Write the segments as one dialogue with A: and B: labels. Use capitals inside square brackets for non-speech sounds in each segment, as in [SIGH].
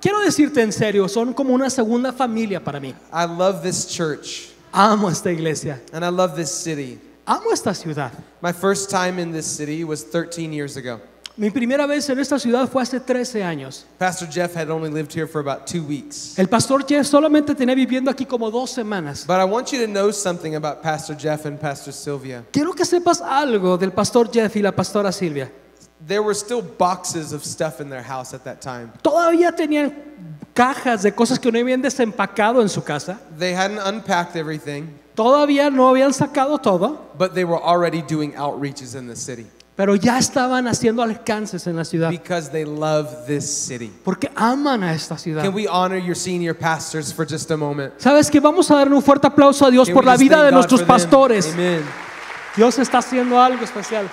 A: Quiero decirte en serio, son como una segunda familia para mí.
B: I love this church
A: Amo esta iglesia,
B: and I love this city.
A: amo esta ciudad.
B: My first time in this city was 13 years ago.
A: Mi primera vez en esta ciudad fue hace 13 años.
B: Pastor Jeff had only lived here for about two weeks.
A: El pastor Jeff solamente tenía viviendo aquí como dos semanas.
B: But I want you to know something about Pastor Jeff and Pastor Sylvia.
A: Quiero que sepas algo del pastor Jeff y la pastora Silvia.
B: There were still boxes of stuff in their house at that time.
A: Todavía tenían cajas de cosas que no habían desempacado en su casa.
B: They hadn't unpacked everything,
A: Todavía no habían sacado todo,
B: but they were already doing outreaches in the city
A: pero ya estaban haciendo alcances en la ciudad.
B: because they love this city.
A: Porque aman a esta ciudad.
B: Can we honor your senior pastors for just a moment?
A: ¿Sabes que Vamos a dar un fuerte aplauso a Dios
B: Can
A: por la vida de
B: God
A: nuestros pastores. Dios está haciendo algo especial.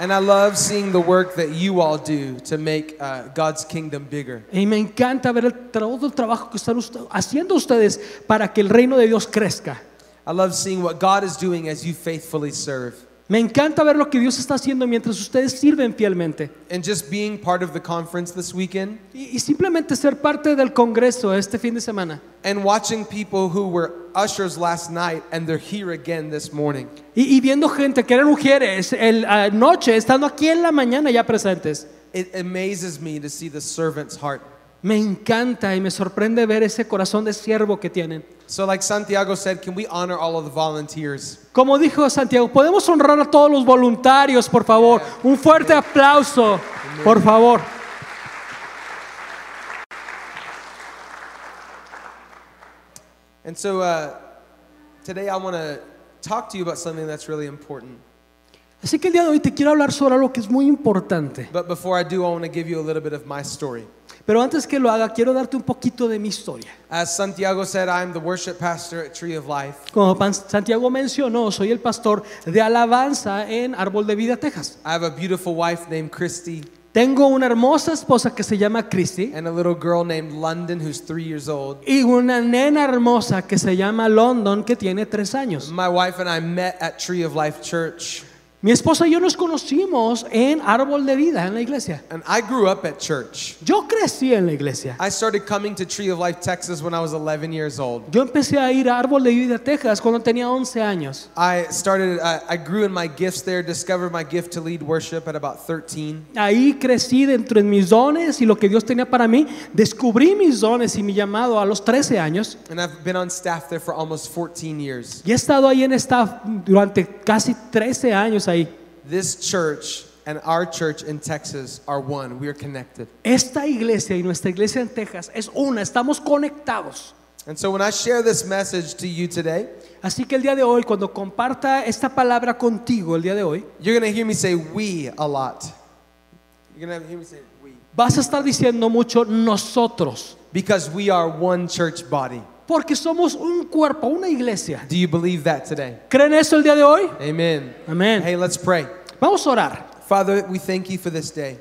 B: And I love seeing the work that you all do to make uh, God's kingdom bigger.
A: Y me encanta ver el, todo el trabajo que están usted- haciendo ustedes para que el reino de Dios crezca.
B: I love seeing what God is doing as you faithfully serve.
A: Me encanta ver lo que Dios está haciendo mientras ustedes sirven fielmente.
B: And just being part of the conference this weekend
A: Y, y simplemente ser parte del Congreso este fin de semana.
B: and watching people who were ushers last night and they're here again this morning.
A: Y, y viendo gente que eran mujeres el, anoche, estando aquí en la mañana ya presentes.
B: It amazes me to see the servant's heart.
A: Me encanta y me sorprende ver ese corazón de siervo que tienen.
B: So, like Santiago said, can we honor all of the volunteers?
A: Como dijo Santiago, podemos honrar a todos los voluntarios, por favor. Un fuerte aplauso, por favor.
B: And so, uh, today I want to talk to you about something that's really important.
A: Así que el día de hoy te quiero hablar sobre algo que es muy importante.
B: But before I do, I want to give you a little bit of my story.
A: Pero antes que lo haga, quiero darte un poquito de mi historia.
B: As Santiago said, I'm the worship pastor at Tree of Life.
A: Como Pan- Santiago mencionó, soy el pastor de alabanza en Árbol de Vida, Texas.
B: I have a beautiful wife named Christy
A: Tengo una hermosa esposa que se llama Christy
B: and a little girl named London who's three years old.
A: y una nena hermosa que se llama London que tiene tres años.
B: My wife and I met at Tree of Life Church,
A: Mi esposa y yo nos conocimos en Árbol de Vida, en la iglesia.
B: and I grew up at church.
A: Yo crecí en la iglesia.
B: I started coming to Tree of Life, Texas when I was 11 years old.
A: Yo empecé a ir a Árbol de Vida, Texas, cuando tenía 11 años.
B: I started, I grew in my gifts there, discovered my gift to lead worship at about 13.
A: Ahí crecí dentro de mis dones y lo que Dios tenía para mí. Descubrí mis dones y mi llamado a los 13 años.
B: And I've been on staff there for almost 14 years.
A: Y he estado ahí en staff durante casi 13 años ahí.
B: This church and our church in Texas are one. We are connected.
A: Esta iglesia y nuestra iglesia en Texas es una, estamos conectados.
B: And so when I share this message to you today,
A: Así que el día de hoy, cuando comparta esta palabra contigo, el día de hoy,
B: you're going to hear me say we a lot. You're going to hear me say we.
A: vas a estar diciendo mucho nosotros.
B: Because we are one church body.
A: Porque somos un cuerpo, una iglesia.
B: Do you believe that today?
A: ¿Creen eso el día de hoy?
B: Amen.
A: Amén.
B: Hey, let's pray.
A: Vamos a orar.
B: Father, we thank you for this day.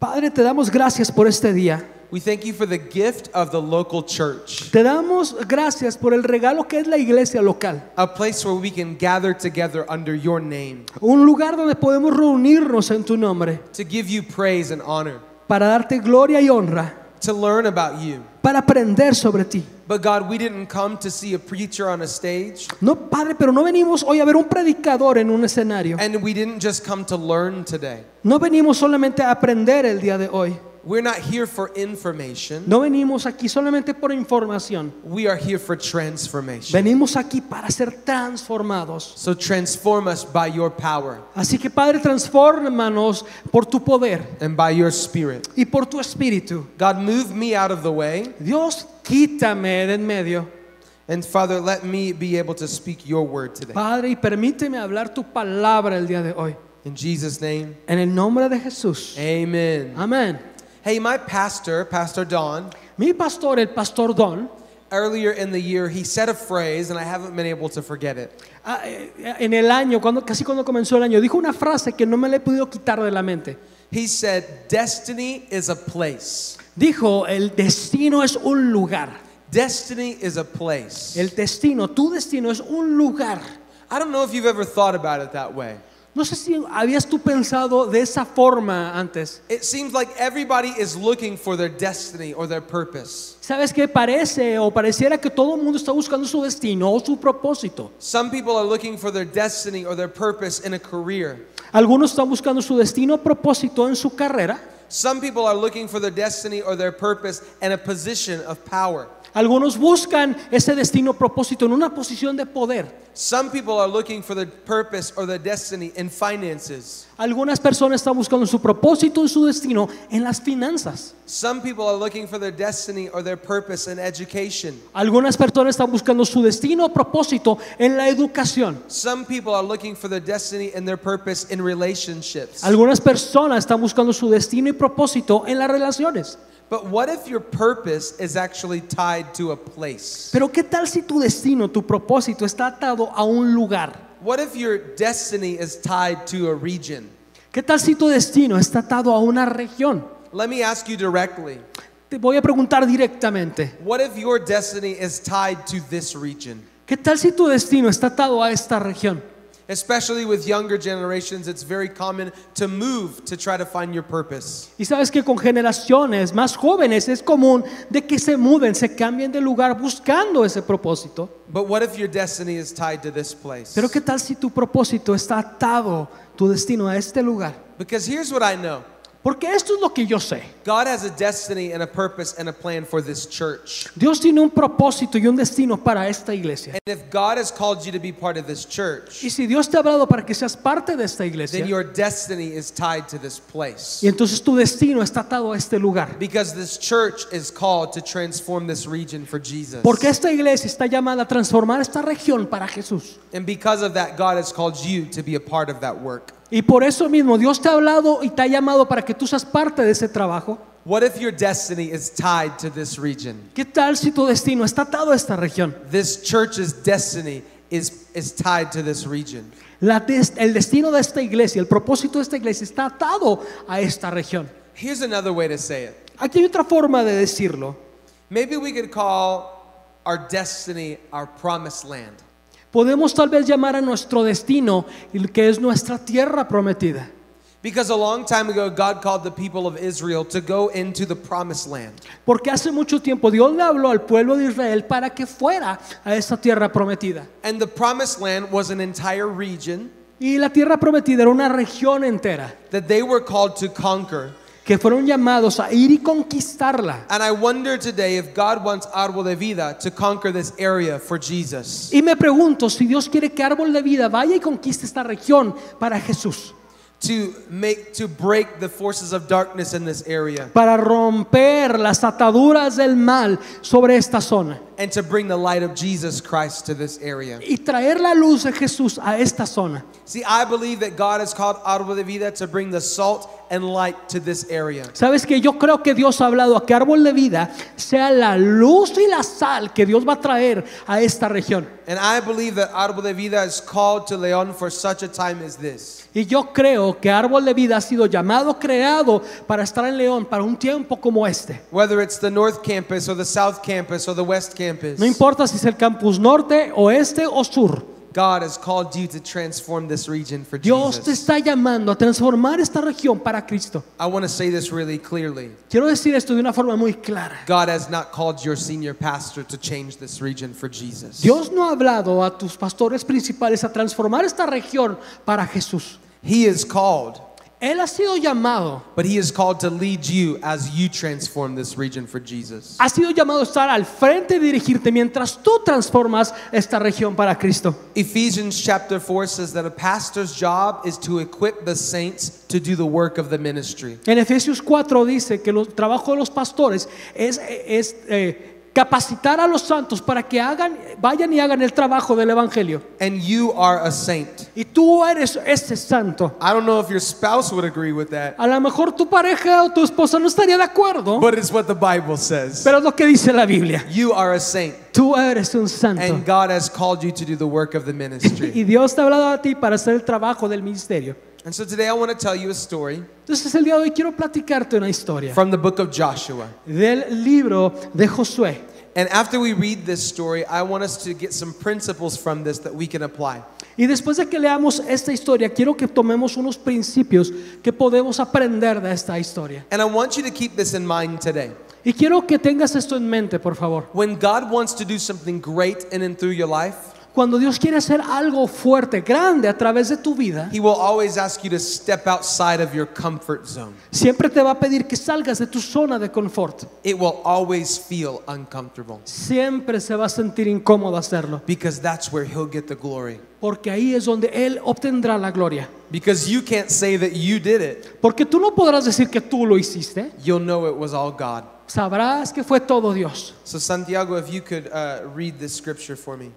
A: Padre, te damos gracias por este día.
B: We thank you for the gift of the local church,
A: Te damos gracias por el regalo que es la iglesia local.
B: a place where we can gather together under your name
A: Un lugar donde podemos reunirnos en tu nombre
B: to give you praise and honor,
A: para darte gloria y honra,
B: to learn about you.
A: para aprender sobre ti.
B: But God, we didn't come to see a preacher on a stage,
A: No, Padre, pero no venimos hoy a ver un predicador en un escenario.
B: and we didn't just come to learn today.
A: No venimos solamente a aprender el día de hoy.
B: We're not here for information.
A: No venimos aquí solamente por información.
B: We are here for transformation.
A: Venimos aquí para ser transformados.
B: So transform us by your power
A: Así que Padre, transfórmanos por tu poder
B: and by your spirit.
A: y por tu espíritu.
B: God, move me out of the way.
A: Dios, quítame de en medio.
B: And Father, let me be able to speak your word today.
A: Padre, y permíteme hablar tu palabra el día de hoy.
B: In Jesus' name,
A: En el nombre de Jesús.
B: amen.
A: Amén.
B: Hey, my pastor, Pastor Don,
A: Mi pastor, el pastor Don,
B: earlier in the year, he said a phrase, and I haven't been able to forget it.
A: Ah, eh, En el año, cuando, casi cuando comenzó el año, dijo una frase que no me la he podido quitar de la mente.
B: He said, Destiny is a place.
A: Dijo, el destino es un lugar.
B: Destiny is a place.
A: El destino, tu destino es un lugar.
B: I don't know if you've ever thought about it that way.
A: No sé si habías tú pensado de esa forma antes.
B: It seems like everybody is looking for their destiny or their purpose.
A: ¿Sabes qué? Parece o pareciera que todo el mundo está buscando su destino o su propósito.
B: Some people are looking for their destiny or their purpose in a career.
A: Algunos están buscando su destino o propósito en su carrera.
B: Some people are looking for their destiny or their purpose in a position of power.
A: Algunos buscan ese destino propósito en una posición de poder.
B: Some people are looking for their purpose or their destiny in finances.
A: Algunas personas están buscando su propósito y su destino en las finanzas.
B: Some people are looking for their destiny or their purpose in education.
A: Algunas personas están buscando su destino o propósito en la educación.
B: Some people are looking for their destiny and their purpose in relationships.
A: Algunas personas están buscando su destino y propósito en las relaciones.
B: But what if your purpose is actually tied to a place?
A: Pero ¿qué tal si tu destino, tu propósito está atado a un lugar?
B: What if your destiny is tied to a region?
A: ¿Qué tal si tu destino está atado a una región?
B: Let me ask you directly.
A: Te voy a preguntar directamente.
B: What if your destiny is tied to this region?
A: ¿Qué tal si tu destino está atado a esta región?
B: Especially with younger generations, it's very common to move to try to find your purpose.
A: Y sabes que con generaciones más jóvenes es común de que se muden, se cambien de lugar buscando ese propósito.
B: But what if your destiny is tied to this place?
A: Pero ¿qué tal si tu propósito está atado, tu destino a este lugar?
B: Because here's what I know
A: Porque esto es lo que yo sé.
B: God has a destiny and a purpose and a plan for this church.
A: Dios tiene un propósito y un destino para esta iglesia.
B: And if God has called you to be part of this church,
A: Y si Dios te ha hablado para que seas parte de esta iglesia,
B: then your destiny is tied to this place.
A: y entonces tu destino está atado a este lugar.
B: Because this church is called to transform this region for Jesus.
A: Porque esta iglesia está llamada a transformar esta región para Jesús.
B: And because of that, God has called you to be a part of that work.
A: Y por eso mismo Dios te ha hablado y te ha llamado para que tú seas parte de ese trabajo.
B: What if your destiny is tied to this region?
A: ¿Qué tal si tu destino está atado a esta región?
B: This church's destiny is, is tied to this region.
A: La des- el destino de esta iglesia, el propósito de esta iglesia está atado a esta región.
B: Here's another way to say it.
A: Aquí hay otra forma de decirlo.
B: Maybe we could call our destiny our promised land.
A: Podemos tal vez llamar a nuestro destino, el que es nuestra tierra prometida.
B: Because a long time ago, God called the people of Israel to go into the promised land.
A: Porque hace mucho tiempo Dios le habló al pueblo de Israel para que fuera a esta tierra prometida.
B: And the promised land was an entire region
A: Y la tierra prometida era una región entera,
B: that they were called to conquer.
A: Que fueron llamados a ir y conquistarla.
B: And I wonder today if God wants Árbol de Vida to conquer this area for Jesus.
A: Y me pregunto si Dios quiere que Árbol de Vida vaya y conquiste esta región para Jesús,
B: To make to break the forces of darkness in this area
A: para romper las ataduras del mal sobre esta zona
B: and to bring the light of Jesus Christ to this area.
A: y traer la luz de Jesús a esta zona.
B: See, I believe that God has called Árbol de Vida to bring the salt and light to this area.
A: Sabes que yo creo que Dios ha hablado a que Árbol de Vida sea la luz y la sal que Dios va a traer a esta región.
B: And I believe that Árbol de Vida is called to Leon for such a time as this.
A: Y yo creo que Árbol de Vida ha sido llamado, creado para estar en León para un tiempo como este.
B: Whether it's the North Campus or the South Campus or the West Campus,
A: No importa si es el campus norte, oeste o sur.
B: God has called you to transform this region for
A: Dios te
B: Jesus.
A: está llamando a transformar esta región para Cristo.
B: I want to say this really clearly.
A: Quiero decir esto de una forma muy clara.
B: God has not called your senior pastor to change this region for Jesus.
A: Dios no ha hablado a tus pastores principales a transformar esta región para Jesús.
B: He is called,
A: Él ha sido llamado,
B: but He is called to lead you as you transform this region for Jesus.
A: ha sido llamado a estar al frente y dirigirte mientras tú transformas esta región para Cristo.
B: Ephesians chapter 4 says that a pastor's job is to equip the saints to do the work of the ministry.
A: En Efesios 4 dice que el trabajo de los pastores es, es, eh, capacitar a los santos para que hagan, vayan y hagan el trabajo del Evangelio.
B: And you are a saint.
A: Y tú eres ese santo.
B: I don't know if your spouse would agree with that,
A: A lo mejor tu pareja o tu esposa no estaría de acuerdo,
B: but it's what the Bible says.
A: pero es lo que dice la Biblia.
B: You are a saint,
A: Tú eres un santo.
B: and God has called you to do the work of the [LAUGHS] ministry.
A: Y Dios te ha hablado a ti para hacer el trabajo del ministerio.
B: And so today I want to tell you a story
A: Entonces el día de hoy quiero platicarte una historia
B: from the book of Joshua.
A: del libro de Josué.
B: And after we read this story, I want us to get some principles from this that we can apply.
A: Y después de que leamos esta historia, quiero que tomemos unos principios que podemos aprender de esta historia.
B: And I want you to keep this in mind today.
A: Y quiero que tengas esto en mente, por favor.
B: When God wants to do something great in and through your life,
A: Cuando Dios quiere hacer algo fuerte, grande a través de tu vida,
B: He will always ask you to step outside of your comfort zone.
A: siempre te va a pedir que salgas de tu zona de confort.
B: It will always feel uncomfortable
A: Siempre se va a sentir incómodo hacerlo,
B: because that's where He'll get the glory.
A: porque ahí es donde Él obtendrá la gloria.
B: Because you can't say that you did it,
A: Porque tú no podrás decir que tú lo hiciste,
B: you'll know it was all God.
A: sabrás que fue todo Dios.
B: So, Santiago, if you could uh, read this scripture for me.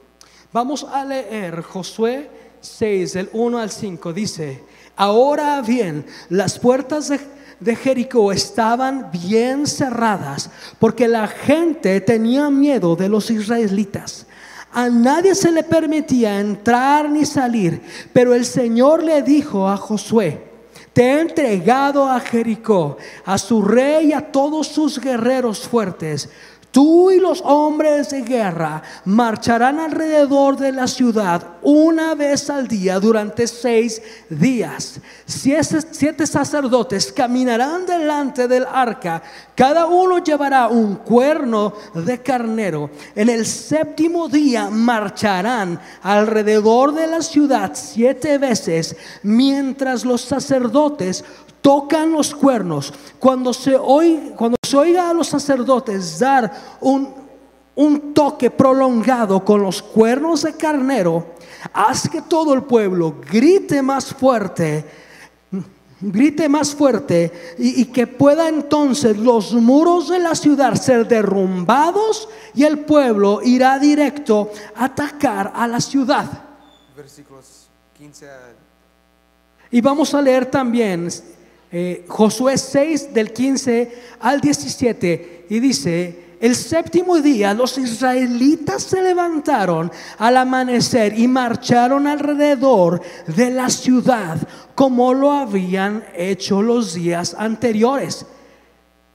A: Vamos a leer Josué 6, del 1 al 5. Dice, ahora bien, las puertas de, de Jericó estaban bien cerradas porque la gente tenía miedo de los israelitas. A nadie se le permitía entrar ni salir, pero el Señor le dijo a Josué, te he entregado a Jericó, a su rey y a todos sus guerreros fuertes. Tú y los hombres de guerra marcharán alrededor de la ciudad una vez al día durante seis días. Siete, sacerdotes caminarán delante del arca. Cada uno llevará un cuerno de carnero. En el séptimo día marcharán alrededor de la ciudad siete veces mientras los sacerdotes tocan los cuernos. Cuando se, oiga, cuando se oiga a los sacerdotes dar un, un toque prolongado con los cuernos de carnero, haz que todo el pueblo grite más fuerte, grite más fuerte y, y que pueda entonces los muros de la ciudad ser derrumbados y el pueblo irá directo a atacar a la ciudad.
B: Versículos 15 a
A: Y vamos a leer también eh, Josué 6 del 15 al 17 y dice, el séptimo día los israelitas se levantaron al amanecer y marcharon alrededor de la ciudad como lo habían hecho los días anteriores.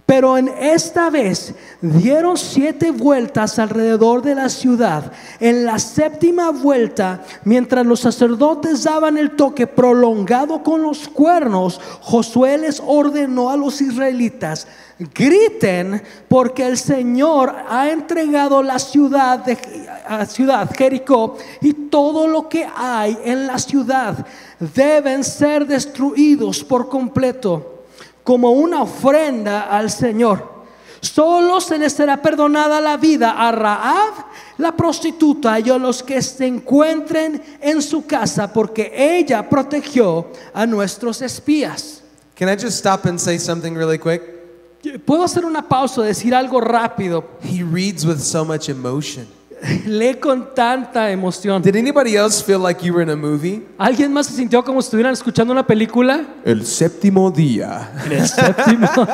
A: Pero en esta vez dieron siete vueltas alrededor de la ciudad. En la séptima vuelta, mientras los sacerdotes daban el toque prolongado con los cuernos, Josué les ordenó a los israelitas, griten porque el Señor ha entregado la ciudad de ciudad Jericó y todo lo que hay en la ciudad deben ser destruidos por completo como una ofrenda al Señor. Solo se les será perdonada la vida a Raab, la prostituta, y a los que se encuentren en su casa, porque ella protegió a nuestros espías.
B: Can I just stop and say something really quick?
A: Puedo hacer una pausa, decir algo rápido.
B: He reads with so much emotion. [LAUGHS]
A: Lee con tanta emoción.
B: Did anybody else feel like you were in a movie?
A: ¿Alguien más se sintió como si estuvieran escuchando una película?
B: El séptimo día. [LAUGHS]
A: El séptimo. [LAUGHS]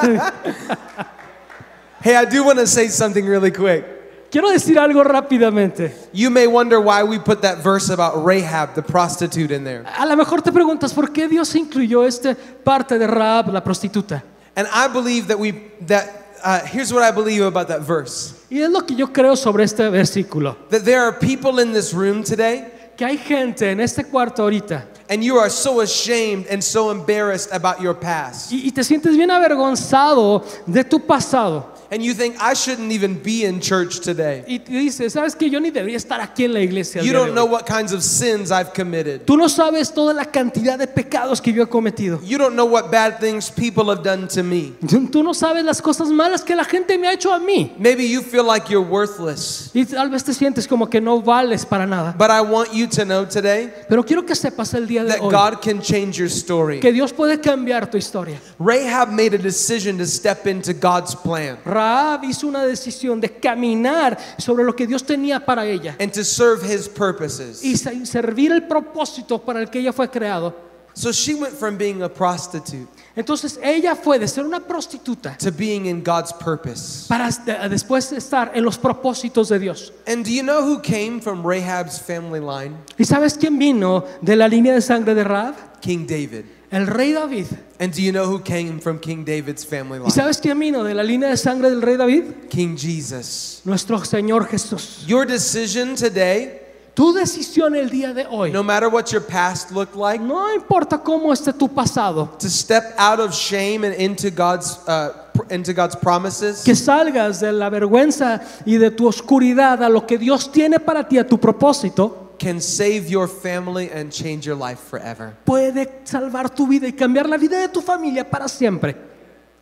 B: Hey, I do want to say something really quick.
A: Quiero decir algo rápidamente.
B: You may wonder why we put that verse about Rahab, the prostitute, in there.
A: A lo mejor te preguntas por qué Dios incluyó esta parte de Raab, la prostituta.
B: And I believe that we that uh, here's what I believe about that verse.
A: Y es lo que yo creo sobre este versículo.
B: That there are people in this room today,
A: Que hay gente en este cuarto ahorita
B: and you are so ashamed and so embarrassed about your past.
A: y, y te sientes bien avergonzado de tu pasado.
B: And you think I shouldn't even be in church today.
A: Y dices, ¿sabes que Yo ni debería estar aquí en la iglesia.
B: You don't know what kinds of sins I've committed.
A: Tú no sabes toda la cantidad de pecados que yo he cometido.
B: You don't know what bad things people have done to me.
A: Tú no sabes las cosas malas que la gente me ha hecho a mí.
B: Maybe you feel like you're worthless.
A: Y tal vez te sientes como que no vales para nada.
B: But I want you to know today
A: Pero quiero que sepas el día de
B: that
A: hoy
B: God can change your story.
A: que Dios puede cambiar tu historia.
B: Rahab made a decision to step into God's plan.
A: Raab hizo una decisión de caminar sobre lo que Dios tenía para ella
B: and to serve his purposes.
A: y se- servir el propósito para el que ella fue creado.
B: So she went from being a prostitute
A: Entonces ella fue de ser una prostituta
B: to being in God's purpose.
A: para de- después estar en los propósitos de Dios.
B: And do you know who came from Rahab's family line?
A: ¿Y sabes quién vino de la línea de sangre de Raab?
B: King David.
A: El rey David.
B: And do you know who came from King David's family
A: ¿Y
B: line?
A: sabes quién vino de la línea de sangre del rey David?
B: King Jesus.
A: Nuestro Señor Jesús.
B: Your decision today,
A: Tu decisión el día de hoy,
B: no matter what your past looked like,
A: no importa cómo esté tu pasado,
B: to step out of shame and into God's uh, into God's promises,
A: que salgas de la vergüenza y de tu oscuridad a lo que Dios tiene para ti, a tu propósito,
B: can save your family and change your life forever.
A: puede salvar tu vida y cambiar la vida de tu familia para siempre.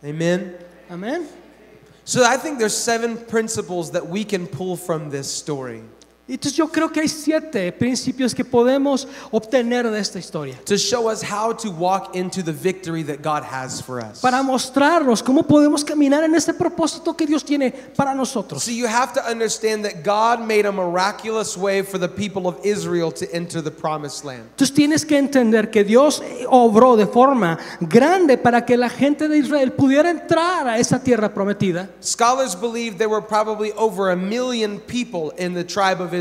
B: Amen.
A: Amén.
B: So I think there's seven principles that we can pull from this story
A: Entonces yo creo que hay siete principios que podemos obtener de esta historia.
B: to show us how to walk into the victory that God has for us.
A: Para mostrarnos cómo podemos caminar en ese propósito que Dios tiene para nosotros.
B: So you have to understand that God made a miraculous way for the people of Israel to enter the promised land.
A: Entonces tienes que entender que Dios obró de forma grande para que la gente de Israel pudiera entrar a esa tierra prometida.
B: Scholars believe there were probably over a million people in the tribe of Israel.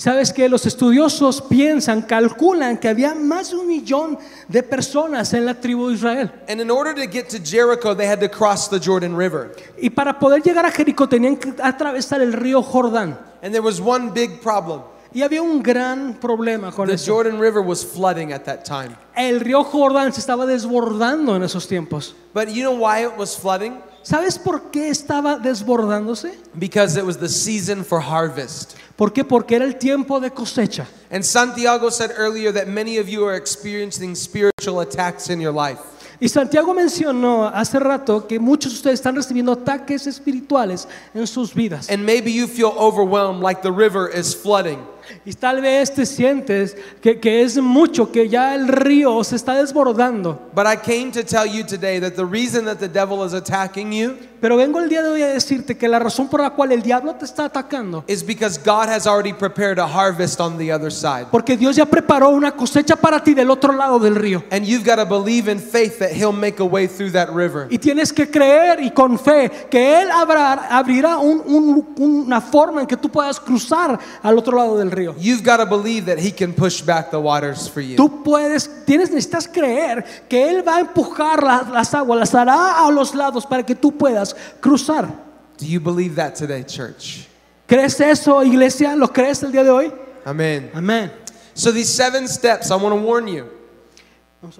A: Sabes que los estudiosos piensan, calculan que había más de un millón de personas en la tribu de Israel.
B: And in order to get to Jericho, they had to cross the Jordan River.
A: Y para poder llegar a Jericó tenían que atravesar el río Jordán.
B: And there was one big problem.
A: Y había un gran problema con
B: The
A: eso.
B: Jordan River was flooding at that time.
A: El río Jordán se estaba desbordando en esos tiempos.
B: But you know why it was flooding?
A: ¿Sabes por qué estaba desbordándose?
B: Because it was the season for harvest.
A: ¿Por qué? Porque era el tiempo de cosecha.
B: And Santiago said earlier that many of you are experiencing spiritual attacks in your life.
A: Y Santiago mencionó hace rato que muchos de ustedes están recibiendo ataques espirituales en sus vidas.
B: And maybe you feel overwhelmed like the river is flooding.
A: Y tal vez te sientes que, que es mucho, que ya el río se está desbordando.
B: But I came to tell you today that the reason that the devil is attacking you
A: Pero vengo el día de hoy a decirte que la razón por la cual el diablo te está atacando,
B: is because God has already prepared a harvest on the other side.
A: porque Dios ya preparó una cosecha para ti del otro lado del río.
B: And you've got to believe in faith that He'll make a way through that river.
A: Y tienes que creer y con fe que Él abrirá un- un- una forma en que tú puedas cruzar al otro lado del río.
B: You've got to believe that He can push back the waters for you.
A: Tú puedes, tienes, necesitas creer que Él va a empujar la- las aguas, las hará a los lados para que tú puedas cruzar.
B: Do you believe that today, church?
A: ¿Crees eso, iglesia? ¿Lo crees el día de hoy?
B: Amen.
A: Amén.
B: So, these seven steps, I want to warn you.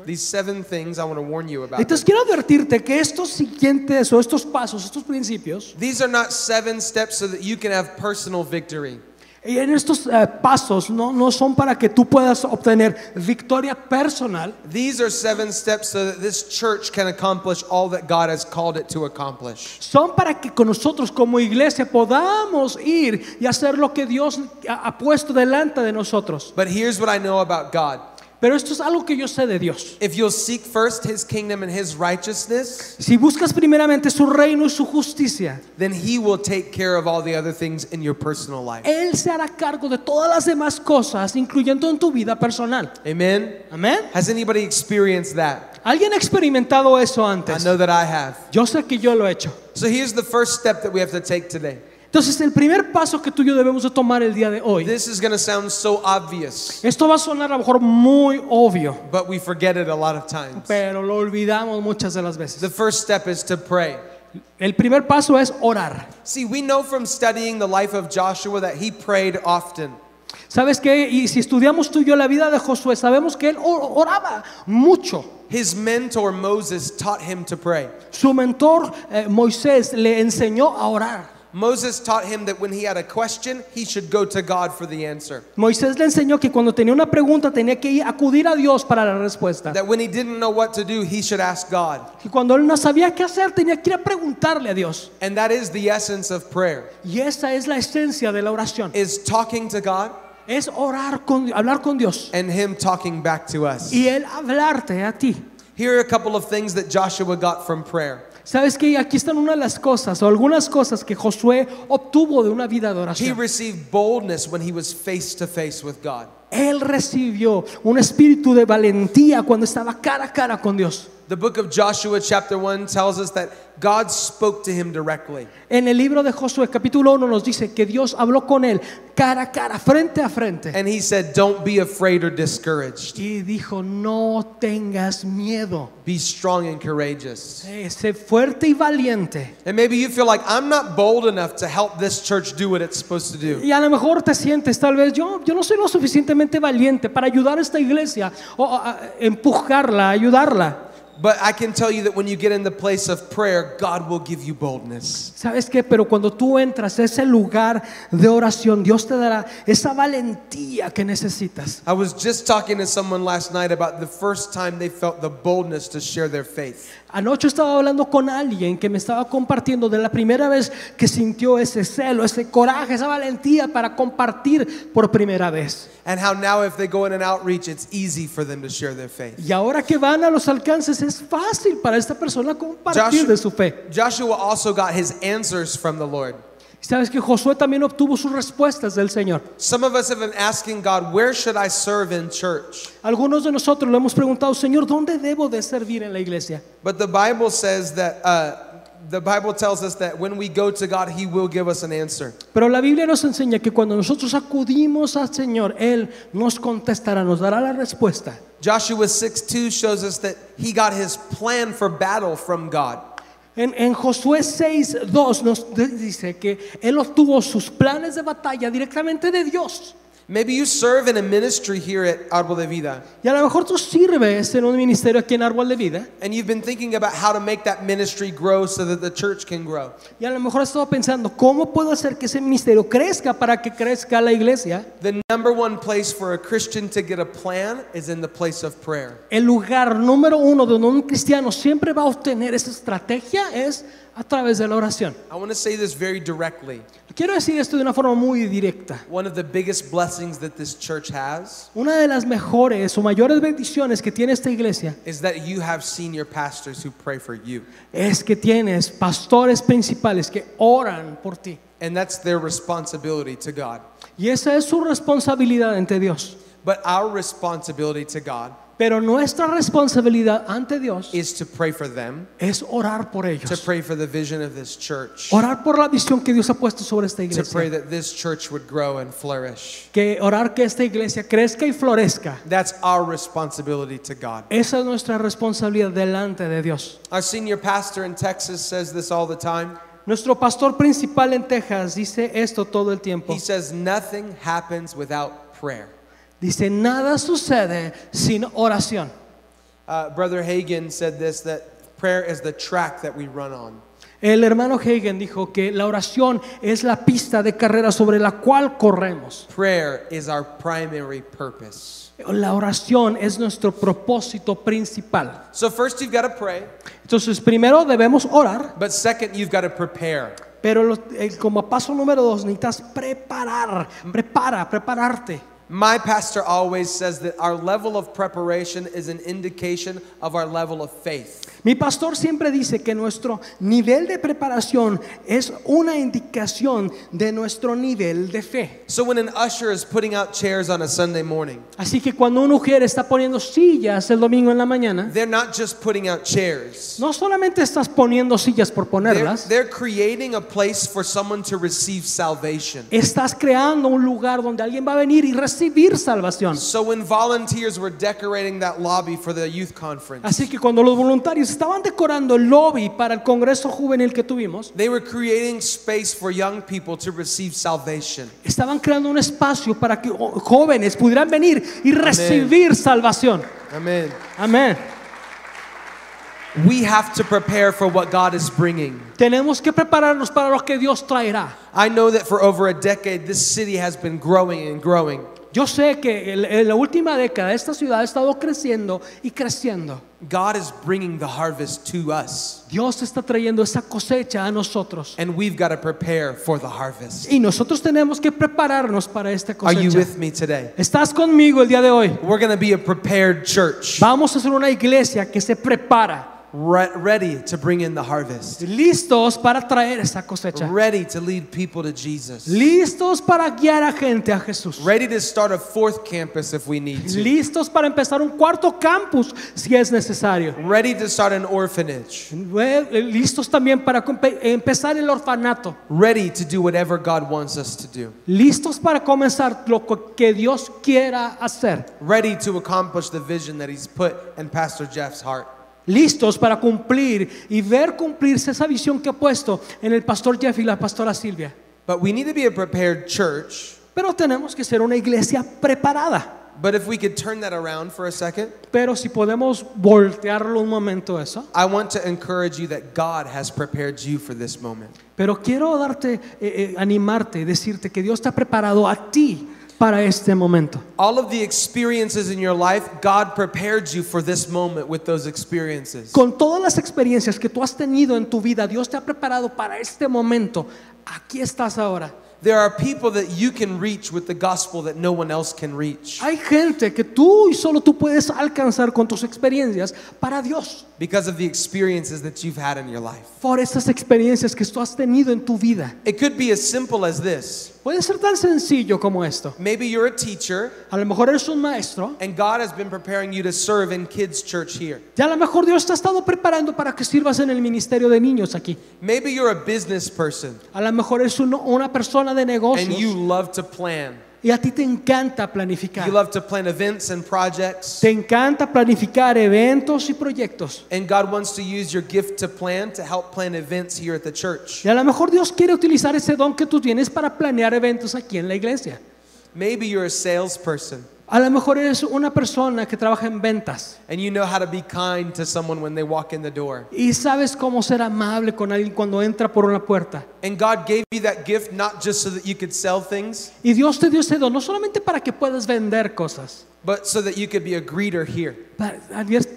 B: These seven things I want to warn you about.
A: Entonces quiero advertirte que estos siguientes o estos pasos, estos principios,
B: These are not seven steps so that you can have personal victory.
A: Y en estos eh, pasos no, no son para que tú puedas obtener victoria personal,
B: These are seven steps so that this church can accomplish all that God has called it to accomplish.
A: son para que con nosotros como iglesia podamos ir y hacer lo que Dios ha, puesto delante de nosotros.
B: But here's what I know about God
A: Pero esto es algo que yo sé de Dios.
B: if you'll seek first His kingdom and His righteousness,
A: Si buscas primeramente su reino y su justicia,
B: then He will take care of all the other things in your personal life.
A: Él se hará cargo de todas las demás cosas, incluyendo en tu vida personal.
B: Amen?
A: Amén.
B: Has anybody experienced that?
A: ¿Alguien ha experimentado eso antes?
B: I know that I have.
A: Yo sé que yo lo he hecho.
B: So here's the first step that we have to take today.
A: Entonces, el primer paso que tú y yo debemos de tomar el día de hoy,
B: This is going to sound so obvious,
A: esto va a sonar a lo mejor muy obvio,
B: but we forget it a lot of times.
A: pero lo olvidamos muchas de las veces.
B: The first step is to pray.
A: El primer paso es orar.
B: See, we know from studying the life of Joshua that he prayed often.
A: ¿Sabes qué? Y si estudiamos tú y yo la vida de Josué, sabemos que él or- oraba mucho.
B: His mentor Moses taught him to pray.
A: Su mentor eh, Moisés le enseñó a orar.
B: Moses taught him that when he had a question, he should go to God for the answer.
A: Moisés le enseñó que cuando tenía una pregunta tenía que ir acudir a Dios para la respuesta.
B: That when he didn't know what to do, he should ask God.
A: Y cuando él no sabía qué hacer tenía que ir a preguntarle a Dios.
B: And that is the essence of prayer.
A: Y esa es la esencia de la oración.
B: Is talking to God
A: Es orar con hablar con Dios
B: and him talking back to us.
A: y él hablarte a ti.
B: Here are a couple of things that Joshua got from prayer.
A: Sabes que aquí están una de las cosas o algunas cosas que Josué obtuvo de una vida de
B: He
A: oración.
B: received boldness when he was face to face with God.
A: Él recibió un espíritu de valentía cuando estaba cara a cara con Dios.
B: The book of Joshua, chapter 1, tells us that God spoke to him directly.
A: En el libro de Josué capítulo 1 nos dice que Dios habló con él cara a cara, frente a frente.
B: And he said, Don't be afraid or discouraged.
A: Y dijo, no tengas miedo,
B: Be strong and courageous.
A: Sé fuerte y valiente.
B: And maybe you feel like I'm not bold enough to help this church do what it's supposed to do.
A: Y a lo mejor te sientes tal vez, yo, yo no soy lo suficientemente valiente para ayudar a esta iglesia o a empujarla, ayudarla.
B: But I can tell you that when you get in the place of prayer, God will give you boldness.
A: ¿Sabes qué? Pero cuando tú entras a ese lugar de oración, Dios te dará esa valentía que necesitas.
B: I was just talking to someone last night about the first time they felt the boldness to share their faith.
A: Anoche estaba hablando con alguien que me estaba compartiendo de la primera vez que sintió ese celo, ese coraje, esa valentía para compartir por primera vez.
B: And how now, if they go in an outreach, it's easy for them to share their faith.
A: Y ahora que van a los alcances es fácil para esta persona compartir
B: Joshua,
A: de su fe.
B: Joshua also got his answers from the Lord.
A: Sabes que Josué también obtuvo sus respuestas del Señor.
B: Some of us have been asking God, where should I serve in church?
A: Algunos de nosotros le hemos preguntado, Señor, ¿dónde debo de servir en la iglesia?
B: But the Bible says that, uh, the Bible tells us that when we go to God, He will give us an answer.
A: Pero la Biblia nos enseña que cuando nosotros acudimos al Señor, Él nos contestará, nos dará la respuesta.
B: Joshua 6 2 shows us that he got his plan for battle from God.
A: En, en Josué 6, 2 nos dice que Él obtuvo sus planes de batalla directamente de Dios.
B: Maybe you serve in a ministry here at Árbol de Vida,
A: Y a lo mejor tú sirves en un ministerio aquí en Árbol de Vida.
B: and you've been thinking about how to make that ministry grow so that the church can grow.
A: Y a lo mejor has estado pensando, ¿cómo puedo hacer que ese ministerio crezca para que crezca la iglesia?
B: The number one place for a Christian to get a plan is in the place of prayer.
A: El lugar número uno donde un cristiano siempre va a obtener esa estrategia es a través de la oración.
B: I want to say this very directly.
A: Quiero decir esto de una forma muy directa.
B: One of the biggest blessings that this church has
A: Una de las mejores o mayores bendiciones que tiene esta iglesia
B: is that you have senior pastors who pray for you.
A: es que tienes pastores principales que oran por ti.
B: And that's their responsibility to God.
A: Y esa es su responsabilidad ante Dios.
B: But our responsibility to God
A: Pero nuestra responsabilidad ante Dios
B: is to pray for them,
A: es orar por
B: to
A: ellos.
B: pray for the vision of this church,
A: Orar por la visión que Dios ha puesto sobre esta
B: to pray
A: iglesia.
B: that this church would grow and flourish.
A: Que orar que esta iglesia crezca y florezca.
B: That's our responsibility to God.
A: Esa es nuestra responsabilidad delante de Dios.
B: Our senior pastor in Texas says this all the time.
A: Nuestro pastor principal en Texas dice esto todo el tiempo.
B: He says, Nothing happens without prayer.
A: Dice, nada sucede sin oración.
B: Uh, Brother Hagen said this that prayer is the track that we run on.
A: El hermano Hagen dijo que la oración es la pista de carrera sobre la cual corremos.
B: Prayer is our primary purpose.
A: La oración es nuestro propósito principal.
B: So, first, you've got to pray,
A: Entonces, primero debemos orar,
B: but second, you've got to prepare.
A: pero lo- eh, como paso número dos necesitas preparar, prepara, prepararte.
B: My pastor always says that our level of preparation is an indication of our level of faith.
A: Mi pastor siempre dice que nuestro nivel de preparación es una indicación de nuestro nivel de fe.
B: So, when an usher is putting out chairs on a Sunday morning,
A: Así que cuando una mujer está poniendo sillas el domingo en la mañana,
B: they're not just putting out chairs,
A: no solamente estás poniendo sillas por
B: they're,
A: ponerlas,
B: they're creating a place for someone to receive salvation.
A: estás creando un lugar donde alguien va a venir y recibir salvación.
B: So, when volunteers were decorating that lobby for the youth conference,
A: Así que cuando los voluntarios estaban decorando el lobby para el congreso juvenil que tuvimos,
B: they were creating space for young people to receive salvation.
A: estaban creando un espacio para que jóvenes pudieran venir y recibir salvación.
B: Amen.
A: Amén.
B: We have to prepare for what God is bringing.
A: Tenemos que prepararnos para lo que Dios traerá.
B: I know that for over a decade, this city has been growing and growing.
A: Yo sé que en la última década esta ciudad ha estado creciendo y creciendo.
B: God is bringing the harvest to us,
A: Dios está trayendo esa cosecha a nosotros.
B: and we've got to prepare for the harvest.
A: Y nosotros tenemos que prepararnos para esta
B: Are you
A: cosecha.
B: with me today?
A: ¿Estás conmigo el día de hoy?
B: We're going to be a prepared church.
A: Vamos a ser una iglesia que se prepara.
B: Re- ready to bring in the harvest,
A: listos para traer esa cosecha,
B: ready to lead people to Jesus,
A: listos para guiar a gente a Jesús,
B: ready to start a fourth campus if we need to,
A: listos para empezar un cuarto campus si es necesario,
B: ready to start an orphanage,
A: Eh, listos también para empezar el orfanato,
B: ready to do whatever God wants us to do,
A: listos para comenzar lo que Dios quiera hacer,
B: ready to accomplish the vision that He's put in Pastor Jeff's heart.
A: Listos para cumplir y ver cumplirse esa visión que ha puesto en el pastor Jeff y la pastora Silvia.
B: But we need to be a prepared church.
A: Pero tenemos que ser una iglesia preparada.
B: But if we could turn that around for a second,
A: Pero si podemos voltearlo un momento eso.
B: I want to encourage you that God has prepared you for this moment.
A: Pero quiero darte, eh, eh, animarte, decirte que Dios te ha preparado a ti para este momento.
B: All of the experiences in your life, God prepared you for this moment with those experiences.
A: Con todas las experiencias que tú has tenido en tu vida, Dios te ha preparado para este momento. Aquí estás ahora.
B: There are people that you can reach with the gospel that no one else can reach
A: Hay gente que tú y solo tú puedes alcanzar con tus experiencias para Dios.
B: because of the experiences that you've had in your life.
A: Por esas experiencias que tú has tenido en tu vida.
B: It could be as simple as this.
A: Puede ser tan sencillo como esto.
B: Maybe you're a teacher
A: A lo mejor eres un maestro.
B: and God has been preparing you to serve in kids' church here.
A: Ya a lo mejor Dios te ha estado preparando para que sirvas en el ministerio de niños aquí.
B: Maybe you're a business person
A: A lo mejor eres uno- una persona de
B: and
A: negocios
B: you love to plan.
A: Y a ti te encanta planificar.
B: You love to plan events and projects.
A: Te encanta planificar eventos y proyectos.
B: And God wants to use your gift to plan to help plan events here at the church.
A: Y a lo mejor Dios quiere utilizar ese don que tú tienes para planear eventos aquí en la iglesia.
B: Maybe you're a salesperson
A: A lo mejor eres una persona que trabaja en ventas
B: and you know how to be kind to someone when they walk in the door.
A: y sabes cómo ser amable con alguien cuando entra por una puerta.
B: And God gave you that gift not just so that you could sell things,
A: Y Dios te dio ese don no solamente para que puedas vender cosas,
B: but so that you could be a greeter here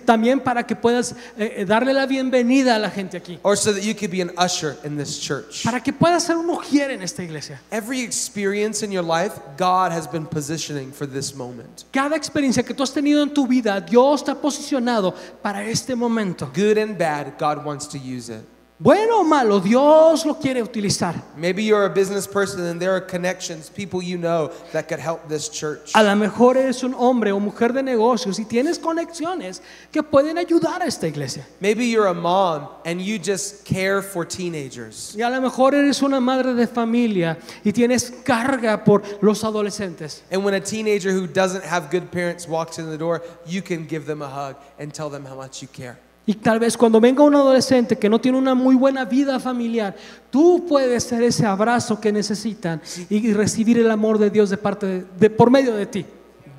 A: también para que puedas eh, eh, darle la bienvenida a la gente aquí.
B: or so that you could be an usher in this church.
A: Para que puedas ser un mujer en esta iglesia.
B: Every experience in your life, God has been positioning for this moment.
A: Cada experiencia que tú has tenido en tu vida, Dios te ha posicionado para este momento.
B: Good and bad, God wants to use it.
A: Bueno o malo, Dios lo quiere utilizar.
B: Maybe you're a business person and there are connections, people you know that could help this church.
A: A lo mejor eres un hombre o mujer de negocios y tienes conexiones que pueden ayudar a esta iglesia.
B: Maybe you're a mom and you just care for teenagers.
A: Y a lo mejor eres una madre de familia y tienes carga por los adolescentes.
B: And when a teenager who doesn't have good parents walks in the door, you can give them a hug and tell them how much you care.
A: Y tal vez cuando venga un adolescente que no tiene una muy buena vida familiar, tú puedes ser ese abrazo que necesitan y recibir el amor de Dios de parte de, de- por medio de ti.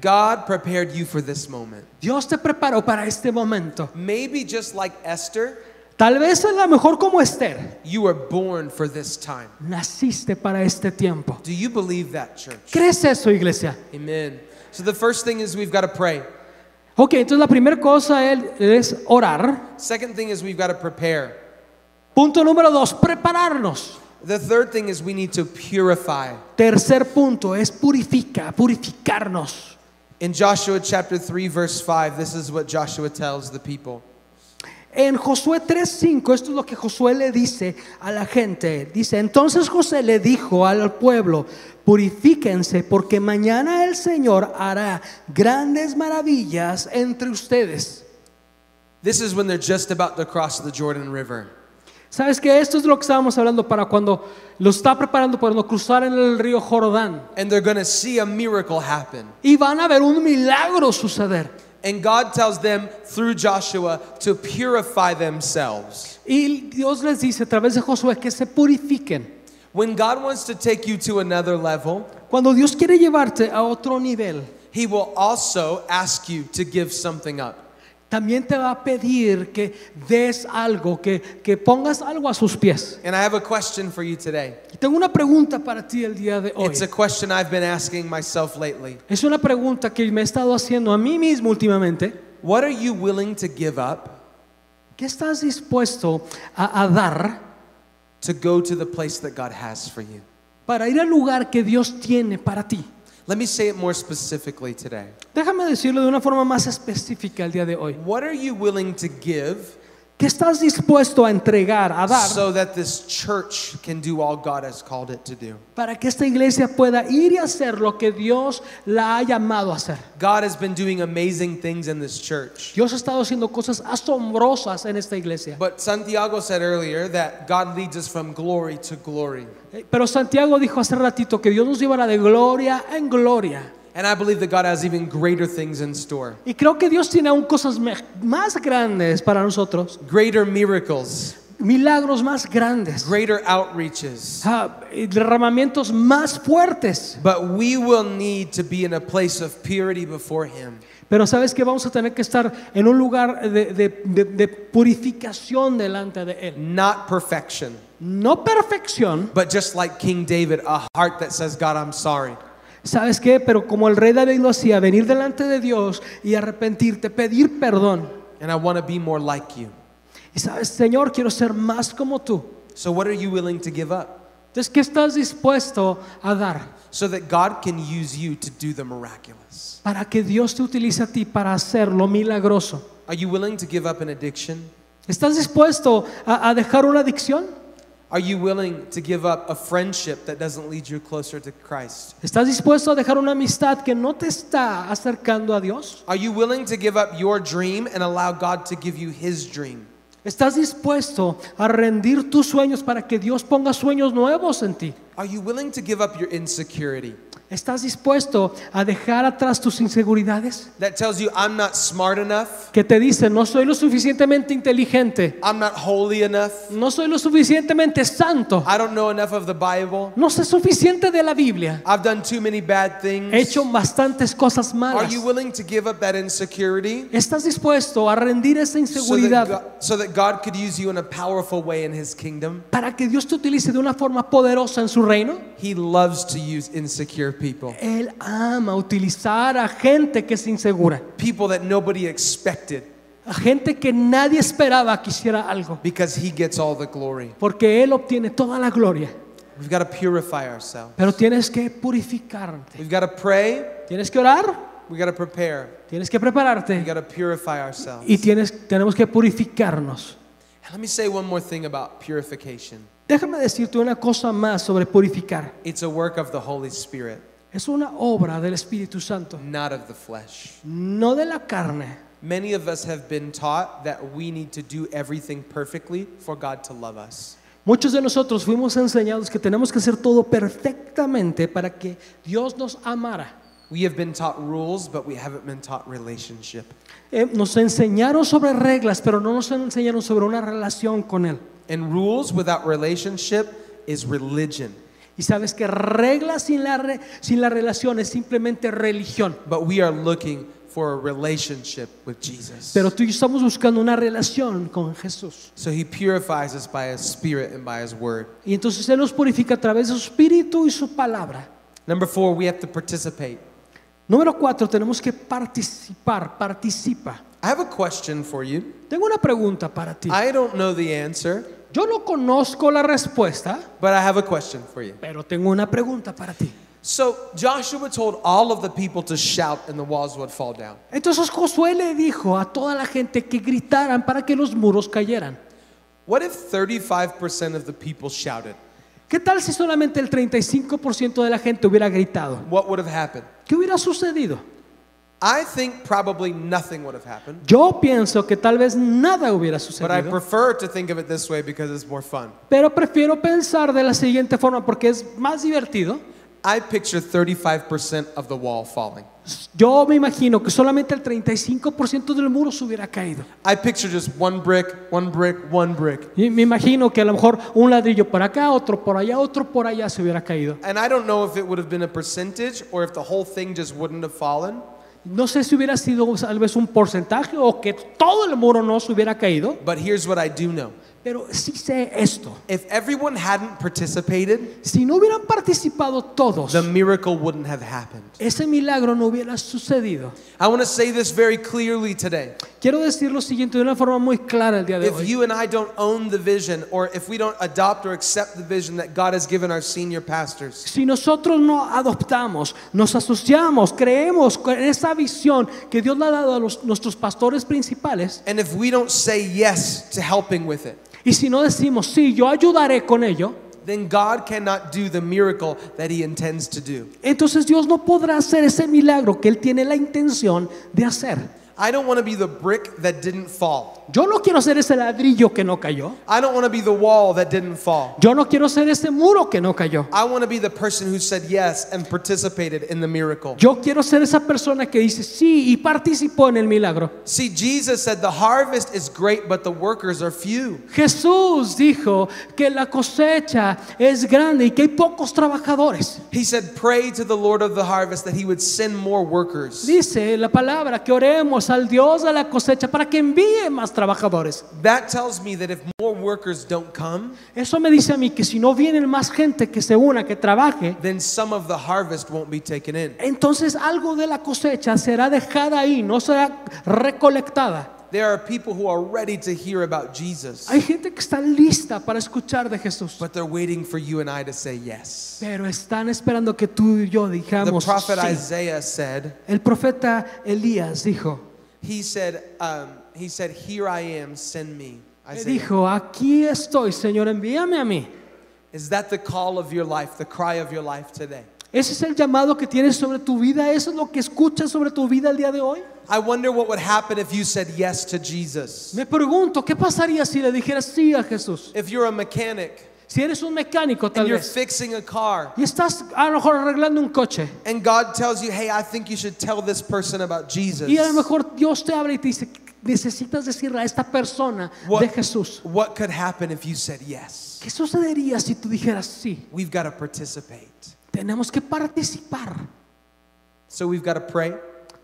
B: God prepared you for this moment.
A: Dios te preparó para este momento.
B: Maybe just like Esther,
A: Tal vez a lo mejor como Esther,
B: you were born for this time.
A: naciste para este tiempo.
B: Do you believe that, church?
A: ¿Crees eso, iglesia?
B: Amen. So the first thing is we've got to pray.
A: Ok, entonces la primera cosa él- es orar.
B: Second thing is we've got to prepare.
A: Punto número dos, prepararnos.
B: The third thing is we need to purify.
A: Tercer punto es purifica, purificarnos.
B: In Joshua chapter 3 verse 5, this is what Joshua tells the people.
A: En Josué 3:5, esto es lo que Josué le dice a la gente. Dice, entonces José le dijo al pueblo, purifíquense porque mañana el Señor hará grandes maravillas entre ustedes.
B: This is when they're just about to cross the Jordan River.
A: ¿Sabes que Esto es lo que estábamos hablando para cuando lo está preparando para cuando cruzar en el río Jordán.
B: And they're going to see a miracle happen.
A: Y van a ver un milagro suceder.
B: And God tells them through Joshua to purify themselves.
A: Y Dios les dice a través de Josué que se purifiquen.
B: When God wants to take you to another level,
A: Cuando Dios quiere llevarte a otro nivel,
B: He will also ask you to give something up.
A: También te va a pedir que des algo, que, que pongas algo a sus pies.
B: And I have a question for you today.
A: Y tengo una pregunta para ti el día de hoy.
B: It's a question I've been asking myself lately.
A: Es una pregunta que me he estado haciendo a mí mismo últimamente.
B: What are you willing to give up
A: ¿Qué estás dispuesto a, a dar
B: to go to the place that God has for you?
A: para ir al lugar que Dios tiene para ti?
B: Let me say it more specifically today.
A: Déjame decirlo de una forma más específica el día de hoy.
B: What are you willing to give
A: ¿Qué estás dispuesto a entregar, a dar,
B: so that this church can do all God has called it to do?
A: para que esta iglesia pueda ir y hacer lo que Dios la ha llamado a hacer?
B: God has been doing amazing things in this church.
A: Dios ha estado haciendo cosas asombrosas en esta iglesia.
B: But Santiago said earlier that God leads us from glory to glory.
A: Eh, Pero Santiago dijo hace ratito que Dios nos llevará de gloria en gloria.
B: And I believe that God has even greater things in store.
A: Y creo que Dios tiene aún cosas más grandes para nosotros,
B: Greater miracles,
A: milagros más grandes,
B: greater outreaches.
A: Ah, y derramamientos más fuertes.
B: But we will need to be in a place of purity before Him.
A: Pero sabes que vamos a tener que estar en un lugar de, de- de- de purificación delante de Él.
B: Not perfection,
A: No perfección,
B: but just like King David, a heart that says, God, I'm sorry.
A: ¿Sabes qué? Pero como el rey David lo hacía, venir delante de Dios y arrepentirte, pedir perdón.
B: And I want to be more like you.
A: Y sabes, Señor, quiero ser más como tú.
B: So, what are you willing to give up?
A: Entonces, ¿qué estás dispuesto a dar
B: So that God can use you to do the miraculous.
A: para que Dios te utilice a ti para hacer lo milagroso?
B: Are you willing to give up an addiction?
A: ¿Estás dispuesto a, a dejar una adicción?
B: Are you willing to give up a friendship that doesn't lead you closer to Christ?
A: ¿Estás dispuesto a dejar una amistad que no te está acercando a Dios?
B: Are you willing to give up your dream and allow God to give you His dream?
A: ¿Estás dispuesto a rendir tus sueños para que Dios ponga sueños nuevos en ti?
B: Are you willing to give up your insecurity
A: ¿Estás dispuesto a dejar atrás tus inseguridades?
B: that tells you, I'm not smart enough,
A: Que te dicen, no soy lo suficientemente inteligente,
B: I'm not holy enough,
A: no soy lo suficientemente santo,
B: I don't know enough of the Bible,
A: no sé suficiente de la Biblia,
B: I've done too many bad
A: he
B: things?
A: hecho bastantes cosas
B: Are
A: malas.
B: you willing to give up that insecurity
A: ¿Estás dispuesto a rendir esa
B: so that,
A: inseguridad
B: God, so that God could use you in a powerful way in His kingdom?
A: para que Dios te utilice de una forma poderosa en su reino?
B: He loves to use insecure people,
A: Él ama utilizar a gente que es insegura,
B: people that nobody expected,
A: a gente que nadie esperaba que hiciera algo,
B: because He gets all the glory.
A: porque Él obtiene toda la gloria.
B: We've got to purify ourselves.
A: Pero tienes que purificarte,
B: We've got to pray,
A: tienes que orar,
B: we got to prepare,
A: tienes que
B: we
A: prepararte
B: got to purify ourselves.
A: y tienes, tenemos que purificarnos.
B: And let me say one more thing about purification
A: Déjame decirte una cosa más sobre purificar.
B: it's a work of the Holy Spirit,
A: Es una obra del Espíritu Santo,
B: not of the flesh.
A: no de la carne.
B: Many of us have been taught that we need to do everything perfectly for God to love us.
A: Muchos de nosotros fuimos enseñados que tenemos que hacer todo perfectamente para que Dios nos amara.
B: We have been taught rules, but we haven't been taught relationship.
A: Eh, nos enseñaron sobre reglas, pero no nos enseñaron sobre una relación con Él.
B: And rules without relationship is religion.
A: Y sabes que reglas sin la, re- sin la relación es simplemente religión.
B: But we are looking for a relationship with Jesus.
A: Pero tú y yo estamos buscando una relación con Jesús.
B: So he purifies us by his spirit and by his word.
A: Y entonces Él nos purifica a través de su espíritu y su palabra.
B: Number four, we have to participate.
A: Número cuatro, tenemos que participar, participa.
B: I have a question for you.
A: Tengo una pregunta para ti.
B: I don't know the answer,
A: Yo no conozco la respuesta,
B: but I have a question for you.
A: pero tengo una pregunta para ti.
B: So Joshua told all of the people to shout and the walls would fall down.
A: Entonces Josué le dijo a toda la gente que gritaran para que los muros cayeran.
B: What if 35% of the people shouted?
A: ¿Qué tal si solamente el 35% de la gente hubiera gritado?
B: What would have happened?
A: ¿Qué hubiera sucedido?
B: I think probably nothing would have happened,
A: Yo pienso que tal vez nada hubiera
B: but I
A: sucedido,
B: prefer to think of it this way because it's more fun.
A: pero prefiero pensar de la siguiente forma porque es más divertido.
B: I picture 35% of the wall falling.
A: Yo me imagino que solamente el 35% del muro se hubiera caído.
B: I picture just one brick, one brick, one brick.
A: Y me imagino que a lo mejor un ladrillo por acá, otro por allá, otro por allá se hubiera caído.
B: And I don't know if it would have been a percentage or if the whole thing just wouldn't have fallen.
A: No sé si hubiera sido tal vez un porcentaje o que todo el muro no se hubiera caído,
B: But here's what I do know
A: Pero sí sé esto.
B: If everyone hadn't participated,
A: Si no hubieran participado todos,
B: the miracle wouldn't have happened.
A: ese milagro no hubiera sucedido.
B: I want to say this very clearly today.
A: Quiero decir lo siguiente de una forma muy clara el día de
B: If
A: hoy.
B: you and I don't own the vision, or if we don't adopt or accept the vision that God has given our senior pastors,
A: Si nosotros no adoptamos, nos asociamos, creemos con esa visión que Dios le ha dado a los- nuestros pastores principales,
B: and if we don't say yes to helping with it,
A: y si no decimos, sí, yo ayudaré con ello,
B: then God cannot do the miracle that He intends to do.
A: entonces Dios no podrá hacer ese milagro que Él tiene la intención de hacer.
B: I don't want to be the brick that didn't fall.
A: Yo no quiero ser ese ladrillo que no cayó.
B: I don't want to be the wall that didn't fall.
A: Yo no quiero ser ese muro que no cayó.
B: I want to be the person who said yes and participated in the miracle.
A: Yo quiero ser esa persona que dice sí y participó en el milagro.
B: See, Jesus said the harvest is great, but the workers are few.
A: Jesús dijo que la cosecha es grande y que hay pocos trabajadores.
B: He said, Pray to the Lord of the harvest that He would send more workers.
A: Dice la palabra que oremos al Dios de la cosecha para que envíe más trabajadores.
B: That tells me that if more workers don't come,
A: Eso me dice a mí que si no vienen más gente que se una, que trabaje,
B: then some of the harvest won't be taken in.
A: entonces algo de la cosecha será dejada ahí, no será recolectada.
B: There are people who are ready to hear about Jesus,
A: Hay gente que está lista para escuchar de Jesús,
B: but they're waiting for you and I to say yes.
A: pero están esperando que tú y yo
B: The
A: digamos
B: prophet
A: sí.
B: Isaiah said,
A: El profeta Elías dijo,
B: He said, um, He said, Here I am, send me.
A: le dijo, aquí estoy, Señor, envíame a mí.
B: Is that the call of your life, the cry of your life today?
A: Ese es el llamado que tienes sobre tu vida, eso es lo que escuchas sobre tu vida el día de hoy.
B: I wonder what would happen if you said yes to Jesus.
A: Me pregunto, ¿qué pasaría si le dijeras sí a Jesús?
B: If you're a mechanic
A: Si eres un mecánico tal
B: and you're
A: vez
B: fixing a car,
A: y estás a lo mejor arreglando un coche
B: and God tells you, hey, I think you should tell this person about Jesus.
A: y a lo mejor Dios te habla y te dice, necesitas decirle a esta persona
B: What,
A: de Jesús.
B: what could happen if you said yes?
A: ¿Qué sucedería si tú dijeras sí?
B: We've got to participate.
A: Tenemos que participar,
B: So we've got to pray,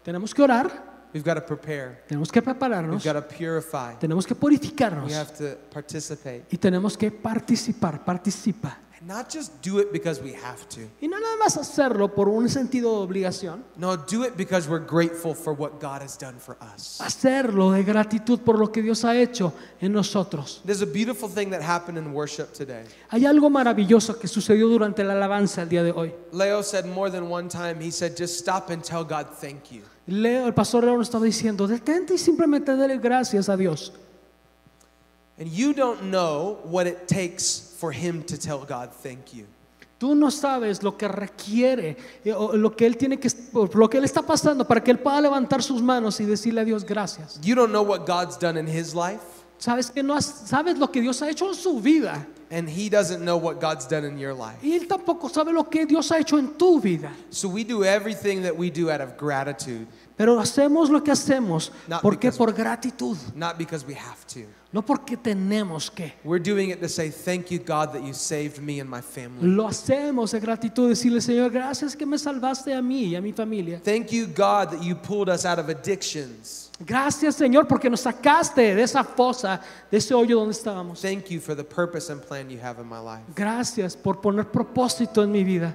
A: tenemos que orar,
B: we've got to prepare,
A: tenemos que prepararnos.
B: we've got to purify,
A: tenemos que purificarnos.
B: we have to participate.
A: y tenemos que participar, participa.
B: And not just do it because we have to.
A: Y no nada más hacerlo por un sentido de obligación,
B: No, do it because we're grateful for what God has done for us.
A: hacerlo de gratitud por lo que Dios ha hecho en nosotros.
B: There's a beautiful thing that happened in worship today.
A: Hay algo maravilloso que sucedió durante la alabanza el día de hoy.
B: Leo said more than one time, he said, just stop and tell God thank you.
A: Leo, el pastor Leo nos estaba diciendo, detente y simplemente dale gracias a Dios.
B: And you don't know what it takes for him to tell God thank you.
A: Tú no sabes lo que requiere, eh, lo que él tiene que, lo que él está pasando para que él pueda levantar sus manos y decirle a Dios gracias.
B: You don't know what God's done in his life,
A: Sabes que no has- sabes lo que Dios ha hecho en su vida
B: and he doesn't know what God's done in your life.
A: y él tampoco sabe lo que Dios ha hecho en tu vida.
B: So we do everything that we do out of gratitude,
A: Pero hacemos lo que hacemos
B: Not
A: porque
B: because-
A: por gratitud,
B: not because we have to.
A: no porque tenemos que.
B: We're doing it to say, Thank you, God, that you saved me and my family.
A: Lo hacemos de gratitud, decirle Señor, gracias que me salvaste a mí y a mi familia.
B: Thank you, God, that you pulled us out of addictions.
A: Gracias Señor porque nos sacaste de esa fosa, de ese hoyo donde estábamos.
B: Thank you for the purpose and plan you have in my life.
A: Gracias por poner propósito en mi vida.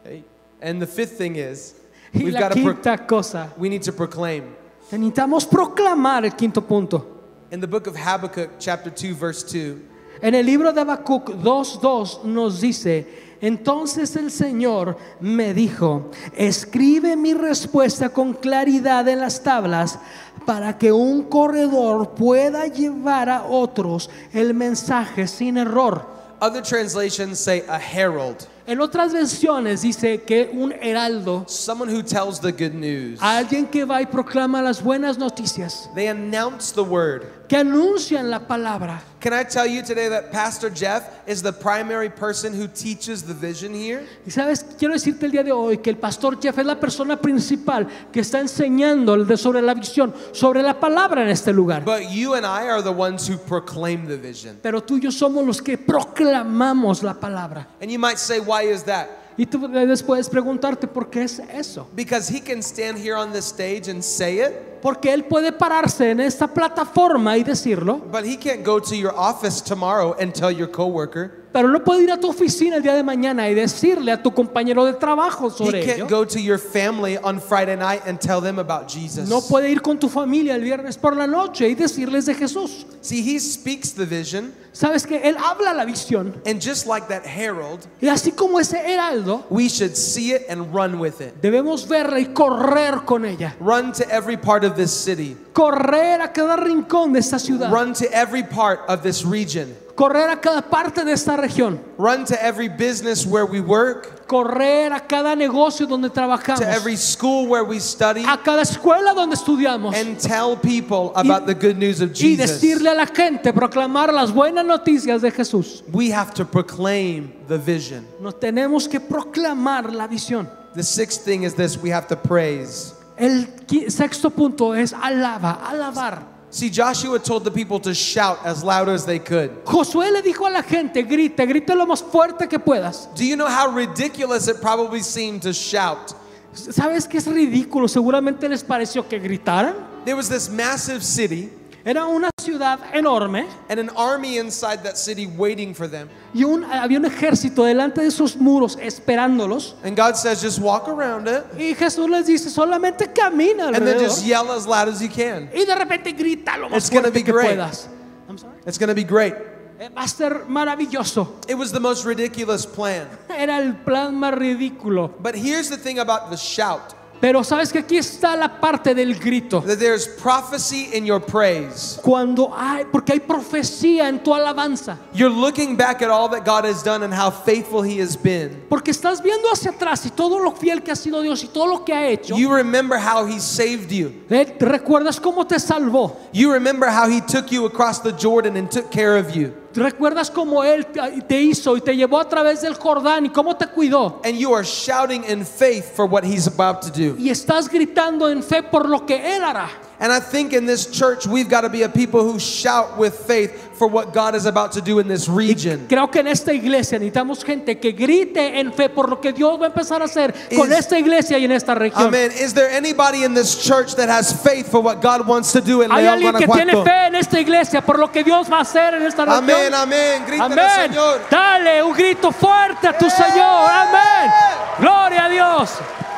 B: Okay? And the fifth thing is,
A: Y
B: we've
A: la
B: got to
A: quinta cosa,
B: we need to proclaim.
A: necesitamos proclamar el quinto punto.
B: In the book of Habakkuk, chapter 2, verse 2,
A: En el libro de Habacuc 2.2 nos dice, entonces el Señor me dijo, escribe mi respuesta con claridad en las tablas para que un corredor pueda llevar a otros el mensaje sin error.
B: other translations say a herald,
A: En otras versiones dice que un heraldo,
B: someone who tells the good news.
A: alguien que va y proclama las buenas noticias,
B: They announce the word.
A: que anuncian la palabra.
B: Can I tell you today that Pastor Jeff is the primary person who teaches the vision here?
A: Y sabes, quiero decirte el día de hoy que el pastor Jeff es la persona principal que está enseñando sobre la visión, sobre la palabra en este lugar.
B: But you and I are the ones who proclaim the vision.
A: Pero tú y yo somos los que proclamamos la palabra.
B: And you might say, why is that?
A: Y tú después preguntarte por qué es eso.
B: Because he can stand here on this stage and say it,
A: porque él puede pararse en esta plataforma y decirlo,
B: But he can't go to your office tomorrow and tell your coworker.
A: Pero no puede ir a tu oficina el día de mañana y decirle a tu compañero de trabajo
B: He
A: sobre ello.
B: can't go to your family on Friday night and tell them about Jesus.
A: No puede ir con tu familia el viernes por la noche y decirles de Jesús.
B: See, he speaks the vision,
A: Sabes que él habla la visión
B: and just like that herald,
A: y así como ese heraldo,
B: we should see it and run with it.
A: debemos verla y correr con ella.
B: Run to every part of this city.
A: Correr a cada rincón de esta ciudad.
B: Run to every part of this region.
A: Correr a cada parte de esta región.
B: Run to every business where we work,
A: Correr a cada negocio donde trabajamos.
B: to every school where we study,
A: A cada escuela donde estudiamos.
B: and tell people about the good news of
A: Y
B: Jesus.
A: decirle a la gente, proclamar las buenas noticias de Jesús.
B: We have to proclaim the vision.
A: Nos tenemos que proclamar la visión.
B: The sixth thing is this we have to praise.
A: El sexto punto es alaba, alabar.
B: See, Joshua told the people to shout as loud as they could.
A: Josué le dijo a la gente, grite, grite lo más fuerte que puedas.
B: Do you know how ridiculous it probably seemed to shout?
A: ¿Sabes qué es ridículo? Seguramente les pareció que gritaran.
B: There was this massive city
A: Era una ciudad enorme
B: and an army inside that city waiting for them.
A: y un- había un ejército delante de esos muros esperándolos.
B: And God says, just walk around it
A: Y Jesús les dice, solamente camina
B: and then just yell as loud as you can.
A: Y de repente grita lo más
B: It's gonna
A: fuerte
B: be
A: que
B: great.
A: puedas. I'm sorry.
B: It's going to be great.
A: Eh, Va a ser maravilloso.
B: It was the most ridiculous plan.
A: Era el plan más ridículo.
B: But here's the thing about the shout
A: Pero sabes que aquí está la parte del grito.
B: that there's prophecy in your praise.
A: Cuando hay, porque hay profecía en tu alabanza.
B: You're looking back at all that God has done and how faithful He has been.
A: Porque estás viendo hacia atrás y todo lo fiel que ha sido Dios y todo lo que ha hecho.
B: You remember how He saved you.
A: Eh, ¿Recuerdas cómo te salvó?
B: You remember how He took you across the Jordan and took care of you.
A: ¿Recuerdas cómo Él te- te hizo y te llevó a través del Jordán y cómo te cuidó?
B: And you are shouting in faith for what He's about to do.
A: Y estás gritando en fe por lo que Él hará.
B: And I think in this church, we've got to be a people who shout with faith for what God is about to do in this region.
A: Creo que en esta iglesia necesitamos gente que grite en fe por lo que Dios va a empezar a hacer con esta iglesia y en esta región.
B: Amen. Is there anybody in this church that has faith for what God wants to do in
A: Hay
B: León,
A: alguien que tiene fe en esta iglesia por lo que Dios va a hacer en esta región.
B: Amén, amén. Grítale,
A: Amén.
B: Señor.
A: Dale un grito fuerte a tu Señor. Amén. Gloria a Dios.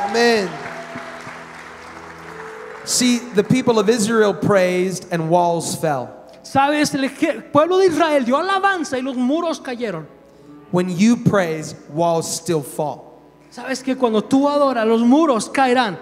B: Amen. See, the people of Israel praised and walls fell.
A: Sabes, el pueblo de Israel dio alabanza y los muros cayeron.
B: When you praise, walls still fall.
A: Sabes que cuando tú adoras, los muros caerán.